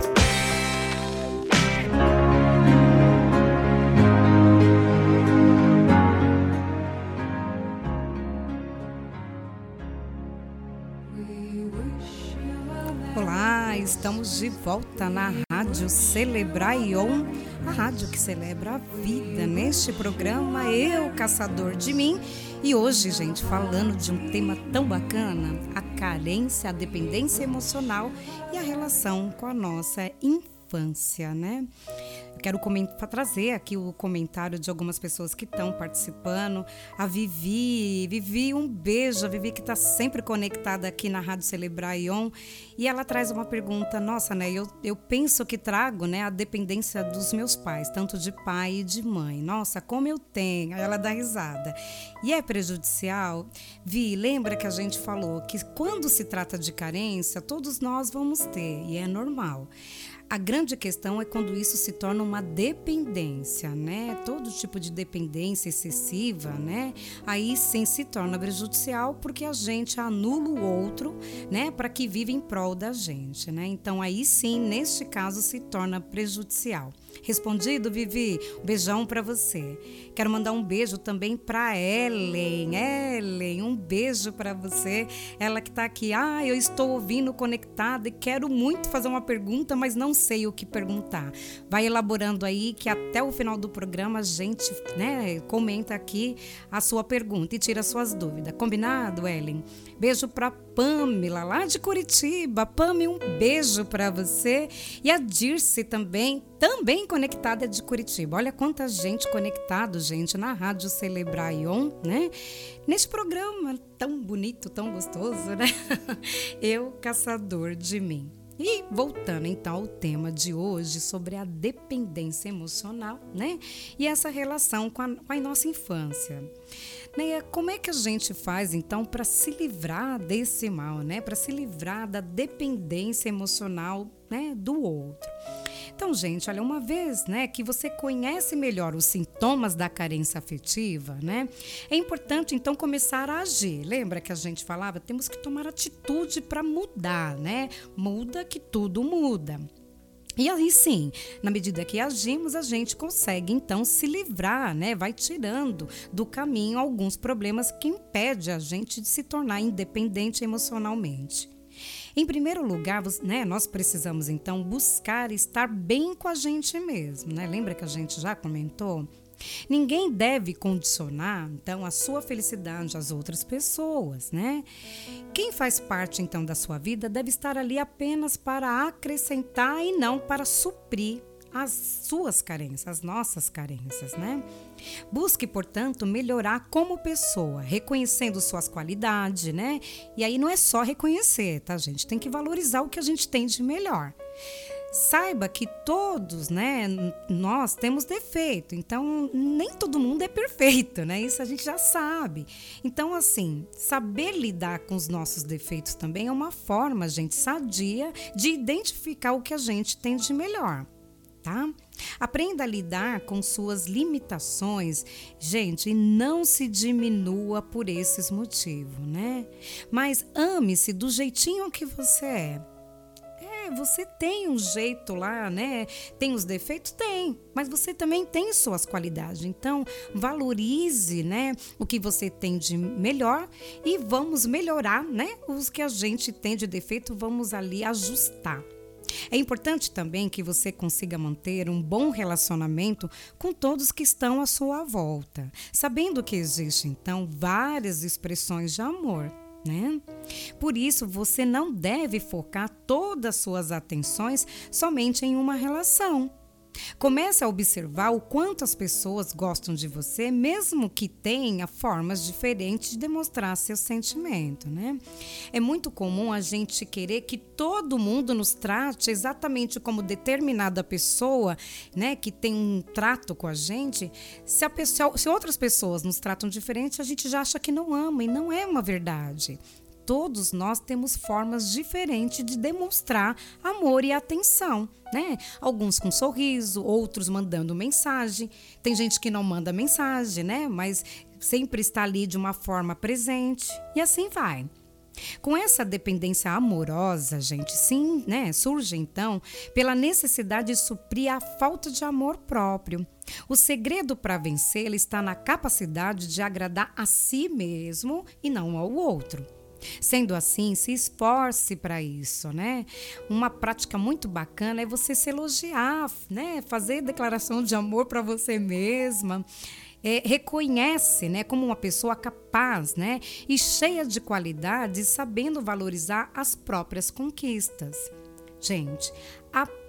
Volta na Rádio Celebraion, a rádio que celebra a vida. Neste programa, eu, Caçador de Mim. E hoje, gente, falando de um tema tão bacana, a carência, a dependência emocional e a relação com a nossa infância, né? Quero trazer aqui o comentário de algumas pessoas que estão participando. A Vivi, Vivi, um beijo. A Vivi que está sempre conectada aqui na Rádio Celebraion. E ela traz uma pergunta, nossa, né? Eu, eu penso que trago né, a dependência dos meus pais, tanto de pai e de mãe. Nossa, como eu tenho. Ela dá risada. E é prejudicial? Vi, lembra que a gente falou que quando se trata de carência, todos nós vamos ter, e é normal. A grande questão é quando isso se torna uma dependência, né? Todo tipo de dependência excessiva, né? Aí sim se torna prejudicial porque a gente anula o outro, né? Para que vive em prol da gente, né? Então aí sim, neste caso, se torna prejudicial. Respondido, Vivi? Um beijão para você. Quero mandar um beijo também para Ellen. Ellen, um beijo para você. Ela que está aqui. Ah, eu estou ouvindo conectada e quero muito fazer uma pergunta, mas não sei o que perguntar. Vai elaborando aí que até o final do programa a gente, né, comenta aqui a sua pergunta e tira suas dúvidas. Combinado, Ellen? Beijo para Pamela, lá de Curitiba. Pame, um beijo para você. E a Dirce também, também conectada de Curitiba. Olha quanta gente conectado, gente, na Rádio Celebraion, né? Neste programa tão bonito, tão gostoso, né? Eu, caçador de mim. E voltando então ao tema de hoje sobre a dependência emocional, né? E essa relação com a, com a nossa infância. Né? Como é que a gente faz então para se livrar desse mal, né? Para se livrar da dependência emocional, né, do outro? Então, gente, olha, uma vez, né, que você conhece melhor os sintomas da carência afetiva, né? É importante então começar a agir. Lembra que a gente falava, temos que tomar atitude para mudar, né? Muda que tudo muda. E aí sim, na medida que agimos, a gente consegue então se livrar, né? Vai tirando do caminho alguns problemas que impedem a gente de se tornar independente emocionalmente. Em primeiro lugar, né, nós precisamos então buscar estar bem com a gente mesmo, né? Lembra que a gente já comentou? Ninguém deve condicionar, então, a sua felicidade às outras pessoas, né? Quem faz parte, então, da sua vida deve estar ali apenas para acrescentar e não para suprir as suas carências, as nossas carências, né? Busque, portanto, melhorar como pessoa, reconhecendo suas qualidades, né? E aí não é só reconhecer, tá, gente? Tem que valorizar o que a gente tem de melhor saiba que todos, né, nós temos defeito. Então, nem todo mundo é perfeito, né? Isso a gente já sabe. Então, assim, saber lidar com os nossos defeitos também é uma forma, gente, sadia de identificar o que a gente tem de melhor, tá? Aprenda a lidar com suas limitações, gente, e não se diminua por esses motivos, né? Mas ame-se do jeitinho que você é você tem um jeito lá, né? Tem os defeitos? Tem, mas você também tem suas qualidades. Então, valorize, né, o que você tem de melhor e vamos melhorar, né? Os que a gente tem de defeito, vamos ali ajustar. É importante também que você consiga manter um bom relacionamento com todos que estão à sua volta, sabendo que existem então várias expressões de amor né? Por isso, você não deve focar todas as suas atenções somente em uma relação. Comece a observar o quanto as pessoas gostam de você, mesmo que tenha formas diferentes de demonstrar seu sentimento, né? É muito comum a gente querer que todo mundo nos trate exatamente como determinada pessoa, né, que tem um trato com a gente. Se, a pessoa, se outras pessoas nos tratam diferente, a gente já acha que não ama e não é uma verdade todos nós temos formas diferentes de demonstrar amor e atenção, né? Alguns com sorriso, outros mandando mensagem. Tem gente que não manda mensagem, né? Mas sempre está ali de uma forma presente. E assim vai. Com essa dependência amorosa, gente, sim, né, surge então pela necessidade de suprir a falta de amor próprio. O segredo para vencê-la está na capacidade de agradar a si mesmo e não ao outro. Sendo assim, se esforce para isso, né? Uma prática muito bacana é você se elogiar, né? Fazer declaração de amor para você mesma. É, reconhece né, como uma pessoa capaz né, e cheia de qualidades, sabendo valorizar as próprias conquistas. Gente,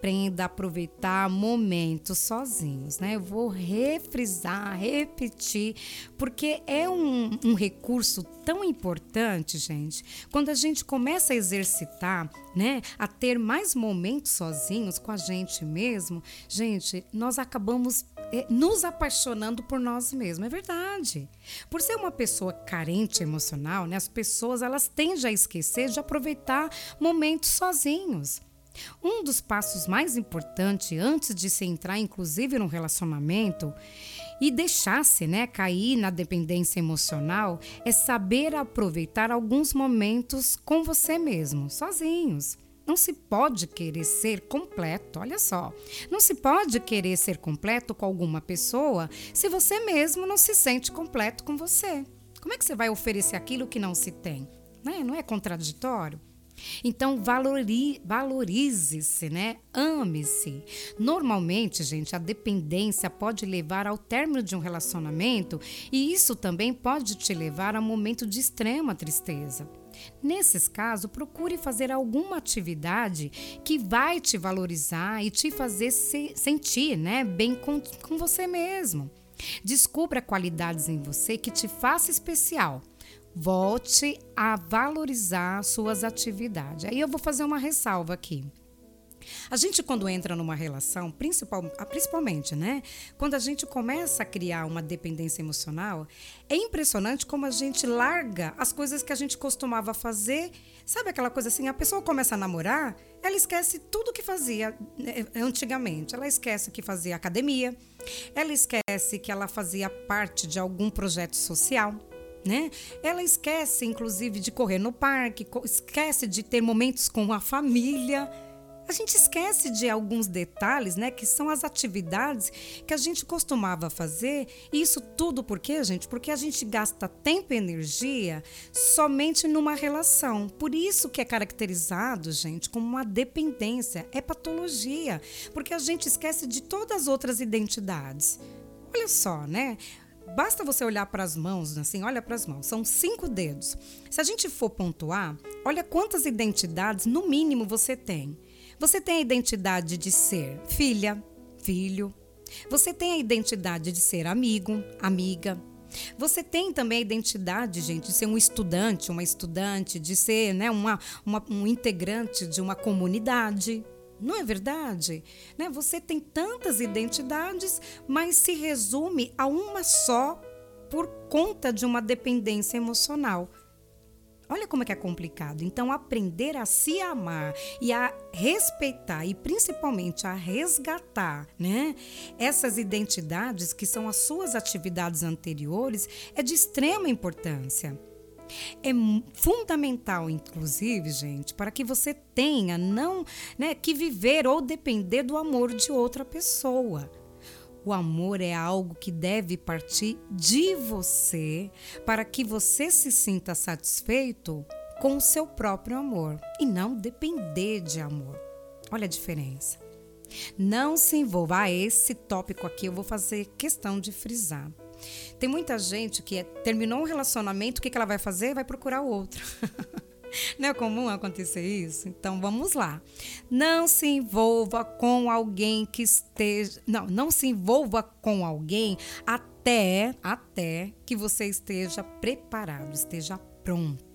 aprenda a aproveitar momentos sozinhos, né? Eu vou refrisar, repetir, porque é um, um, recurso tão importante, gente. Quando a gente começa a exercitar, né, a ter mais momentos sozinhos com a gente mesmo, gente, nós acabamos é, nos apaixonando por nós mesmos. É verdade. Por ser uma pessoa carente emocional, né, as pessoas elas tendem a esquecer de aproveitar momentos sozinhos Um dos passos mais importantes antes de se entrar, inclusive, num relacionamento e deixar-se né, cair na dependência emocional é saber aproveitar alguns momentos com você mesmo, sozinhos. Não se pode querer ser completo, olha só. Não se pode querer ser completo com alguma pessoa se você mesmo não se sente completo com você. Como é que você vai oferecer aquilo que não se tem? Né? Não é contraditório? Então valori, valorize-se, né? Ame-se. Normalmente, gente, a dependência pode levar ao término de um relacionamento e isso também pode te levar a um momento de extrema tristeza. Nesses casos, procure fazer alguma atividade que vai te valorizar e te fazer se sentir né, bem com, com você mesmo. Descubra qualidades em você que te faça especial. Volte a valorizar suas atividades. Aí eu vou fazer uma ressalva aqui. A gente, quando entra numa relação, principal, ah, principalmente, né? Quando a gente começa a criar uma dependência emocional, é impressionante como a gente larga as coisas que a gente costumava fazer. Sabe aquela coisa assim? A pessoa começa a namorar, ela esquece tudo que fazia né, antigamente. Ela esquece que fazia academia, ela esquece que ela fazia parte de algum projeto social. Né? Ela esquece, inclusive, de correr no parque, esquece de ter momentos com a família. A gente esquece de alguns detalhes, né, que são as atividades que a gente costumava fazer. E isso tudo por quê, gente? Porque a gente gasta tempo e energia somente numa relação. Por isso que é caracterizado, gente, como uma dependência, é patologia, porque a gente esquece de todas as outras identidades. Olha só, né? Basta você olhar para as mãos, assim, olha para as mãos, são cinco dedos. Se a gente for pontuar, olha quantas identidades, no mínimo, você tem. Você tem a identidade de ser filha, filho. Você tem a identidade de ser amigo, amiga. Você tem também a identidade, gente, de ser um estudante, uma estudante, de ser né, uma, uma, um integrante de uma comunidade. Não é verdade? Né? Você tem tantas identidades, mas se resume a uma só por conta de uma dependência emocional. Olha como é que é complicado. Então, aprender a se amar e a respeitar e principalmente a resgatar, né? Essas identidades que são as suas atividades anteriores é de extrema importância. É fundamental, inclusive, gente, para que você tenha não, né, que viver ou depender do amor de outra pessoa. O amor é algo que deve partir de você para que você se sinta satisfeito com o seu próprio amor e não depender de amor. Olha a diferença. Não se envolva. Ah, esse tópico aqui eu vou fazer questão de frisar. Tem muita gente que é, terminou um relacionamento, o que, ela vai fazer? Vai procurar outro. Não é comum acontecer isso? Então vamos lá. Não se envolva com alguém que esteja. Não, não se envolva com alguém até, até que você esteja preparado, esteja pronto.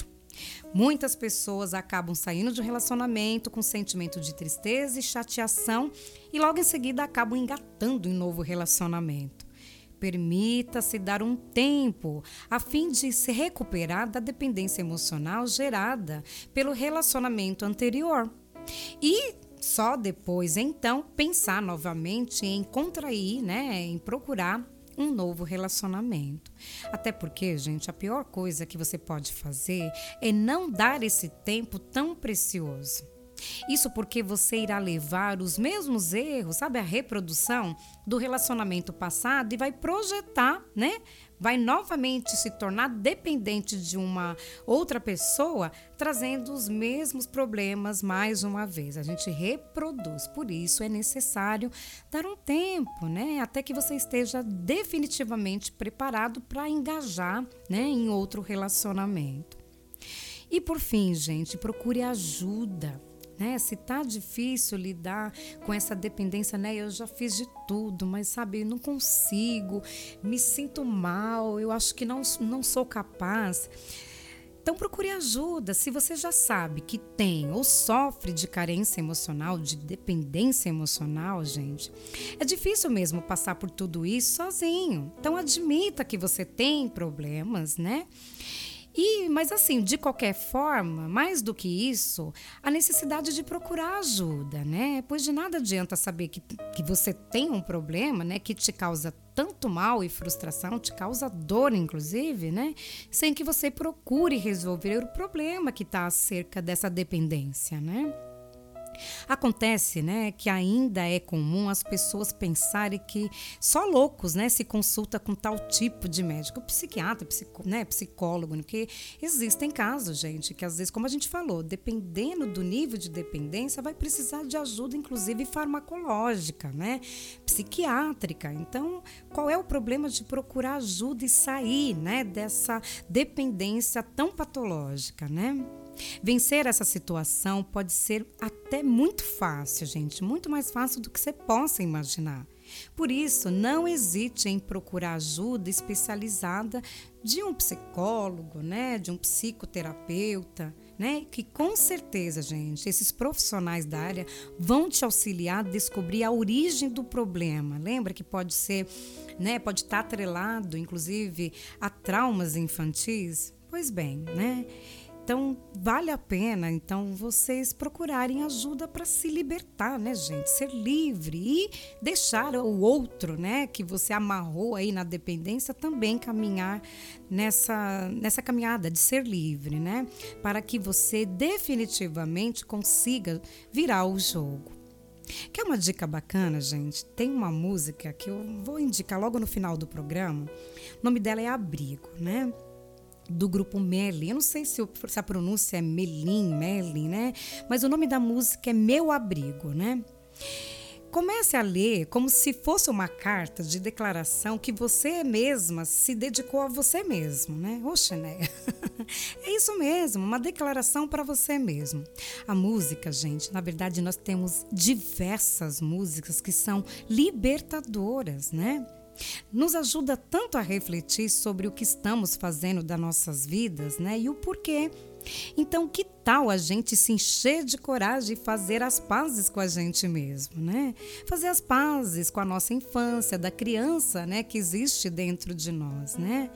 Muitas pessoas acabam saindo de um relacionamento com sentimento de tristeza e chateação e logo em seguida acabam engatando em um novo relacionamento. Permita-se dar um tempo a fim de se recuperar da dependência emocional gerada pelo relacionamento anterior. E só depois, então, pensar novamente em contrair, né, em procurar um novo relacionamento. Até porque, gente, a pior coisa que você pode fazer é não dar esse tempo tão precioso. Isso porque você irá levar os mesmos erros, sabe, a reprodução do relacionamento passado e vai projetar, né? Vai novamente se tornar dependente de uma outra pessoa, trazendo os mesmos problemas mais uma vez. A gente reproduz. Por isso é necessário dar um tempo, né? Até que você esteja definitivamente preparado para engajar, né, em outro relacionamento. E por fim, gente, procure ajuda né? Se tá difícil lidar com essa dependência, né? Eu já fiz de tudo, mas sabe, não consigo, me sinto mal, eu acho que não, não sou capaz. Então procure ajuda. Se você já sabe que tem ou sofre de carência emocional, de dependência emocional, gente, é difícil mesmo passar por tudo isso sozinho. Então admita que você tem problemas, né? E, mas assim, de qualquer forma, mais do que isso, a necessidade de procurar ajuda, né? Pois de nada adianta saber que, que você tem um problema, né, que te causa tanto mal e frustração, te causa dor, inclusive, né? Sem que você procure resolver o problema que está acerca dessa dependência, né? Acontece, né, que ainda é comum as pessoas pensarem que só loucos, né, se consulta com tal tipo de médico, psiquiatra, psico, né, psicólogo, né, porque existem casos, gente, que às vezes, como a gente falou, dependendo do nível de dependência, vai precisar de ajuda, inclusive farmacológica, né, psiquiátrica. Então, qual é o problema de procurar ajuda e sair, né, dessa dependência tão patológica, né? Vencer essa situação pode ser até muito fácil, gente, muito mais fácil do que você possa imaginar. Por isso, não hesite em procurar ajuda especializada de um psicólogo, né, de um psicoterapeuta, né, que com certeza, gente, esses profissionais da área vão te auxiliar a descobrir a origem do problema. Lembra que pode ser, né, pode estar atrelado, inclusive, a traumas infantis? Pois bem, né? Então, vale a pena então vocês procurarem ajuda para se libertar, né, gente? Ser livre e deixar o outro, né, que você amarrou aí na dependência também caminhar nessa nessa caminhada de ser livre, né? Para que você definitivamente consiga virar o jogo. Quer uma dica bacana, gente? Tem uma música que eu vou indicar logo no final do programa. O nome dela é Abrigo, né? Do grupo Merlin. Eu não sei se, se a pronúncia é Melin, Merlin, né? Mas o nome da música é Meu Abrigo, né? Comece a ler como se fosse uma carta de declaração que você mesma se dedicou a você mesmo, né? Oxe, né? é isso mesmo, uma declaração para você mesmo. A música, gente, na verdade nós temos diversas músicas que são libertadoras, né? Nos ajuda tanto a refletir sobre o que estamos fazendo das nossas vidas, né? E o porquê. Então, que tal a gente se encher de coragem e fazer as pazes com a gente mesmo, né? Fazer as pazes com a nossa infância, da criança, né, que existe dentro de nós, né?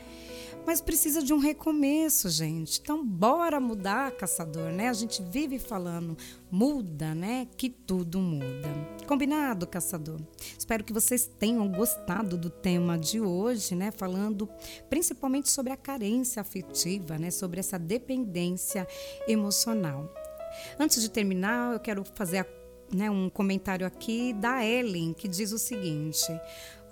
Mas precisa de um recomeço, gente. Então, bora mudar, caçador, né? A gente vive falando, muda, né? Que tudo muda. Combinado, caçador? Espero que vocês tenham gostado do tema de hoje, né? Falando principalmente sobre a carência afetiva, né? Sobre essa dependência emocional. Antes de terminar, eu quero fazer a, né, um comentário aqui da Ellen, que diz o seguinte: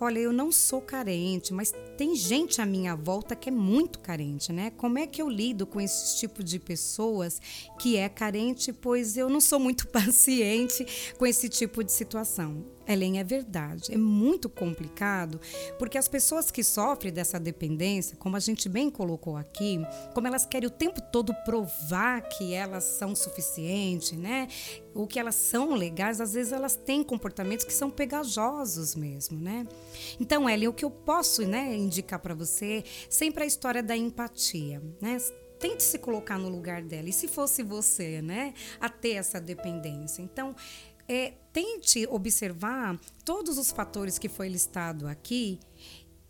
Olha, eu não sou carente, mas tem gente à minha volta que é muito carente, né? Como é que eu lido com esse tipo de pessoas que é carente, pois eu não sou muito paciente com esse tipo de situação? Ellen, é verdade. É muito complicado, porque as pessoas que sofrem dessa dependência, como a gente bem colocou aqui, como elas querem o tempo todo provar que elas são suficientes, né? Ou que elas são legais, às vezes elas têm comportamentos que são pegajosos mesmo, né? Então, Ellen, o que eu posso né, indicar para você, sempre a história da empatia, né? tente se colocar no lugar dela. E se fosse você, né, a ter essa dependência? Então, é, tente observar todos os fatores que foi listado aqui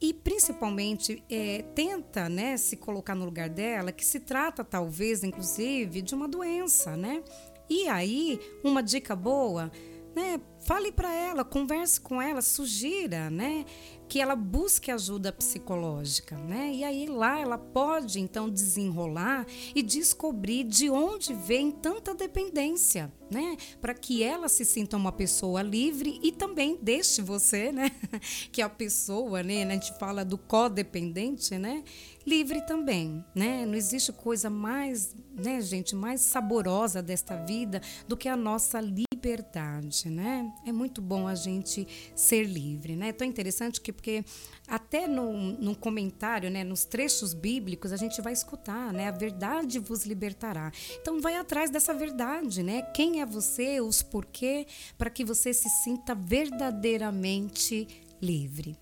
e principalmente é, tenta né, se colocar no lugar dela que se trata talvez inclusive de uma doença, né? E aí uma dica boa, né? Fale para ela, converse com ela, sugira, né? Que ela busque ajuda psicológica, né? E aí lá ela pode então desenrolar e descobrir de onde vem tanta dependência, né? Para que ela se sinta uma pessoa livre e também deixe você, né? Que a pessoa, né? A gente fala do codependente, né? Livre também, né? Não existe coisa mais, né, gente, mais saborosa desta vida do que a nossa liberdade, né? É muito bom a gente ser livre, né? É tão interessante que porque até no, no comentário, né, nos trechos bíblicos, a gente vai escutar, né, a verdade vos libertará. Então vai atrás dessa verdade, né? Quem é você, os porquê, para que você se sinta verdadeiramente livre.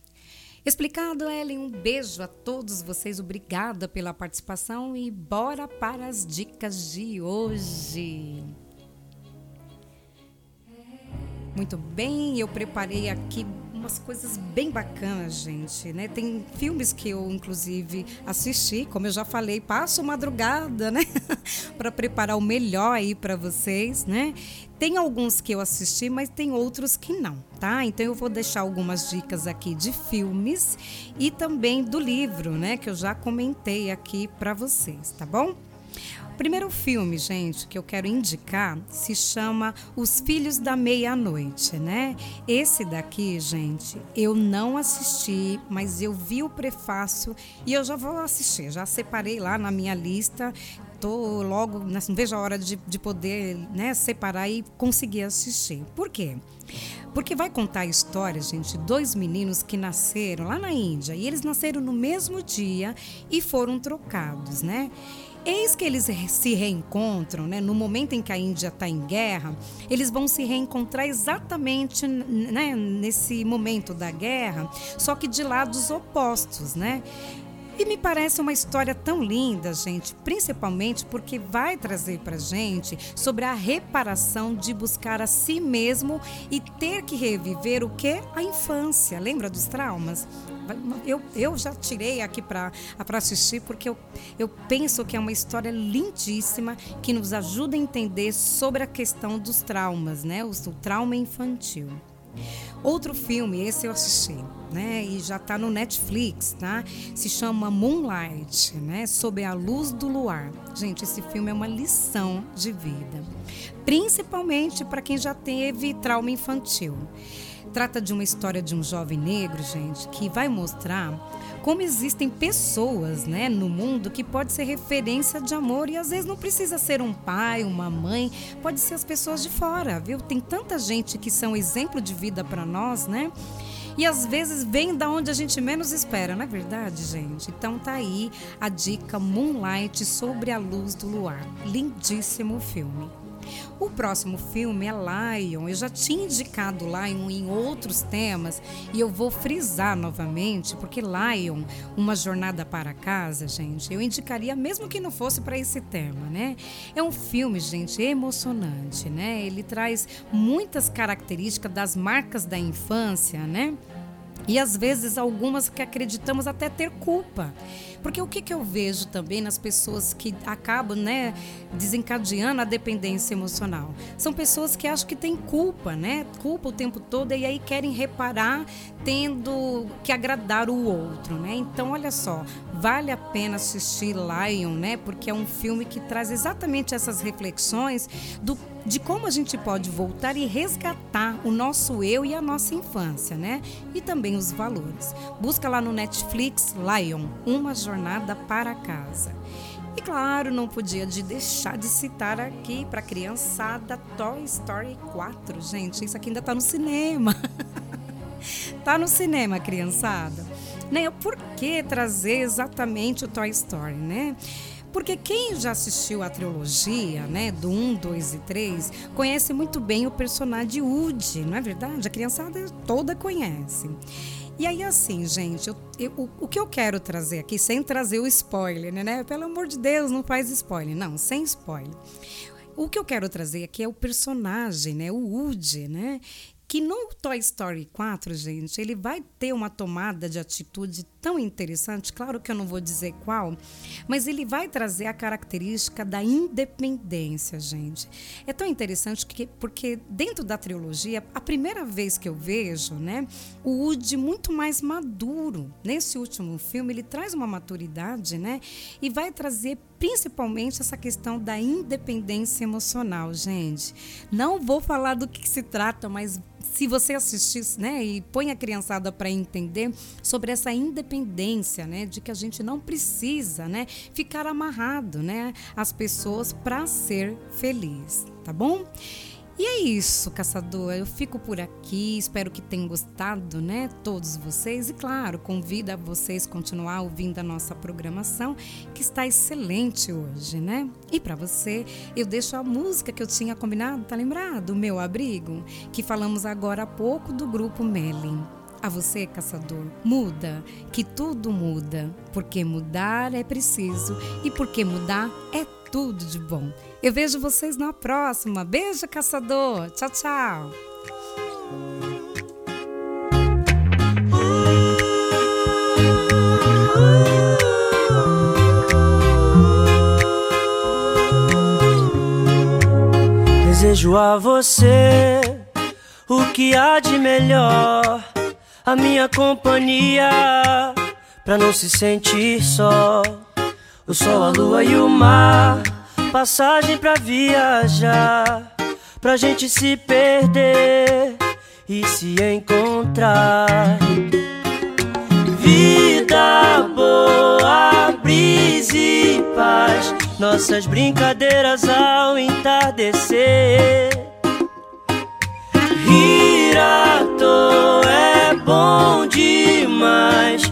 Explicado, Ellen, um beijo a todos vocês, obrigada pela participação e bora para as dicas de hoje. Muito bem, eu preparei aqui umas coisas bem bacanas, gente, né? Tem filmes que eu, inclusive, assisti, como eu já falei, passo madrugada, né? para preparar o melhor aí para vocês, né? Tem alguns que eu assisti, mas tem outros que não, tá? Então eu vou deixar algumas dicas aqui de filmes e também do livro, né, que eu já comentei aqui para vocês, tá bom? Primeiro filme, gente, que eu quero indicar se chama Os Filhos da Meia-Noite, né? Esse daqui, gente, eu não assisti, mas eu vi o prefácio e eu já vou assistir. Já separei lá na minha lista tô logo, não vejo a hora de, de poder né, separar e conseguir assistir. Por quê? Porque vai contar a história, gente, dois meninos que nasceram lá na Índia e eles nasceram no mesmo dia e foram trocados, né? Eis que eles se reencontram, né? No momento em que a Índia está em guerra, eles vão se reencontrar exatamente né, nesse momento da guerra, só que de lados opostos, né? E me parece uma história tão linda, gente, principalmente porque vai trazer para gente sobre a reparação de buscar a si mesmo e ter que reviver o que? A infância. Lembra dos traumas? Eu, eu já tirei aqui para assistir porque eu, eu penso que é uma história lindíssima que nos ajuda a entender sobre a questão dos traumas, né? O, o trauma infantil. Outro filme, esse eu assisti, né? E já está no Netflix, tá? Se chama Moonlight, né? Sob a luz do luar. Gente, esse filme é uma lição de vida, principalmente para quem já teve trauma infantil. Trata de uma história de um jovem negro, gente, que vai mostrar como existem pessoas, né, no mundo que pode ser referência de amor e às vezes não precisa ser um pai, uma mãe, pode ser as pessoas de fora, viu? Tem tanta gente que são exemplo de vida para nós, né? E às vezes vem da onde a gente menos espera, não é verdade, gente? Então tá aí a dica Moonlight sobre a luz do luar. Lindíssimo filme. O próximo filme é Lion. Eu já tinha indicado Lion em outros temas e eu vou frisar novamente, porque Lion, uma jornada para casa, gente, eu indicaria mesmo que não fosse para esse tema, né? É um filme, gente, emocionante, né? Ele traz muitas características das marcas da infância, né? E às vezes algumas que acreditamos até ter culpa. Porque o que, que eu vejo também nas pessoas que acabam né, desencadeando a dependência emocional? São pessoas que acham que têm culpa, né? Culpa o tempo todo e aí querem reparar tendo que agradar o outro, né? Então, olha só, vale a pena assistir Lion, né? Porque é um filme que traz exatamente essas reflexões do de como a gente pode voltar e resgatar o nosso eu e a nossa infância, né? E também os valores. Busca lá no Netflix Lion, uma jornada para casa. E claro, não podia de deixar de citar aqui para criançada Toy Story 4. Gente, isso aqui ainda está no cinema. tá no cinema, criançada. Né? Por que trazer exatamente o Toy Story, né? Porque quem já assistiu a trilogia, né, do 1, 2 e 3, conhece muito bem o personagem Woody, não é verdade? A criançada toda conhece. E aí, assim, gente, eu, eu, o, o, que eu quero trazer aqui, sem trazer o spoiler, né? Pelo amor de Deus, não faz spoiler. Não, sem spoiler. O que eu quero trazer aqui é o personagem, né? O Woody, né? Que no Toy Story 4, gente, ele vai ter uma tomada de atitude tão interessante, claro que eu não vou dizer qual, mas ele vai trazer a característica da independência, gente. É tão interessante que, porque dentro da trilogia, a primeira vez que eu vejo, né, o Woody muito mais maduro. Nesse último filme, ele traz uma maturidade, né, e vai trazer principalmente essa questão da independência emocional, gente. Não vou falar do que se trata, mas se você assistir, né, e põe a criançada para entender sobre essa independência, né, de que a gente não precisa, né, ficar amarrado, né, às pessoas para ser feliz, tá bom? E é isso, caçador. Eu fico por aqui. Espero que tenham gostado, né? Todos vocês. E claro, convido a vocês a continuar ouvindo a nossa programação, que está excelente hoje, né? E para você, eu deixo a música que eu tinha combinado, tá lembrado? Meu abrigo, que falamos agora há pouco do grupo Melin. A você, caçador, muda, que tudo muda, porque mudar é preciso e porque mudar é tudo de bom. Eu vejo vocês na próxima. Beijo, caçador. Tchau, tchau. Desejo a você o que há de melhor, a minha companhia, pra não se sentir só. O sol, a lua e o mar, passagem pra viajar, pra gente se perder e se encontrar. Vida boa, brisa e paz, nossas brincadeiras ao entardecer. Rir à toa é bom demais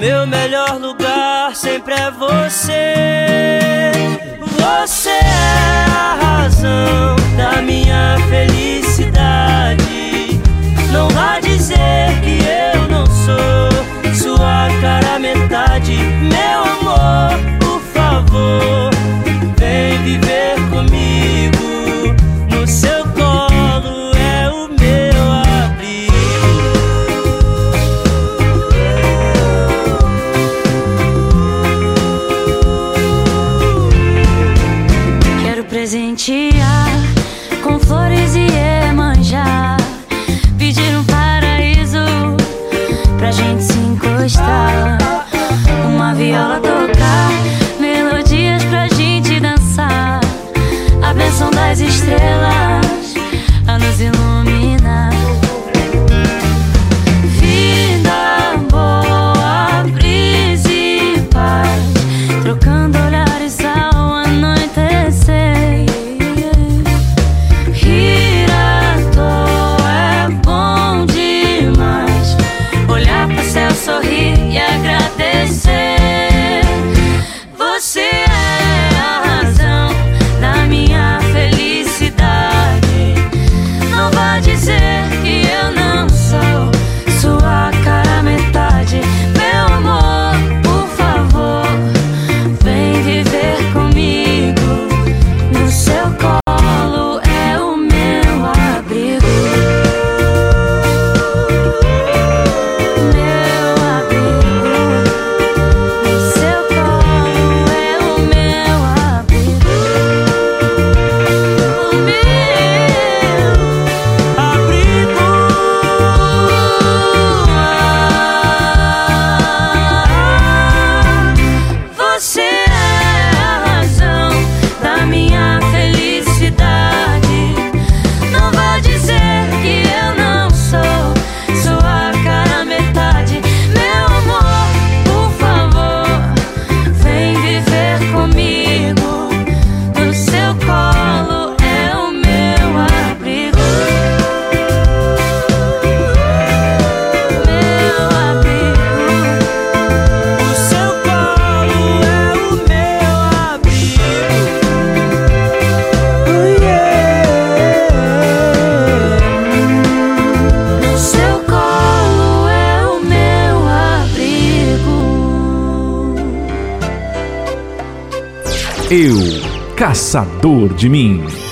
meu melhor lugar sempre é você. Você é a razão da minha felicidade. Não vá dizer que eu não sou sua cara metade, meu amor. as estrelas. Pensador de Mim.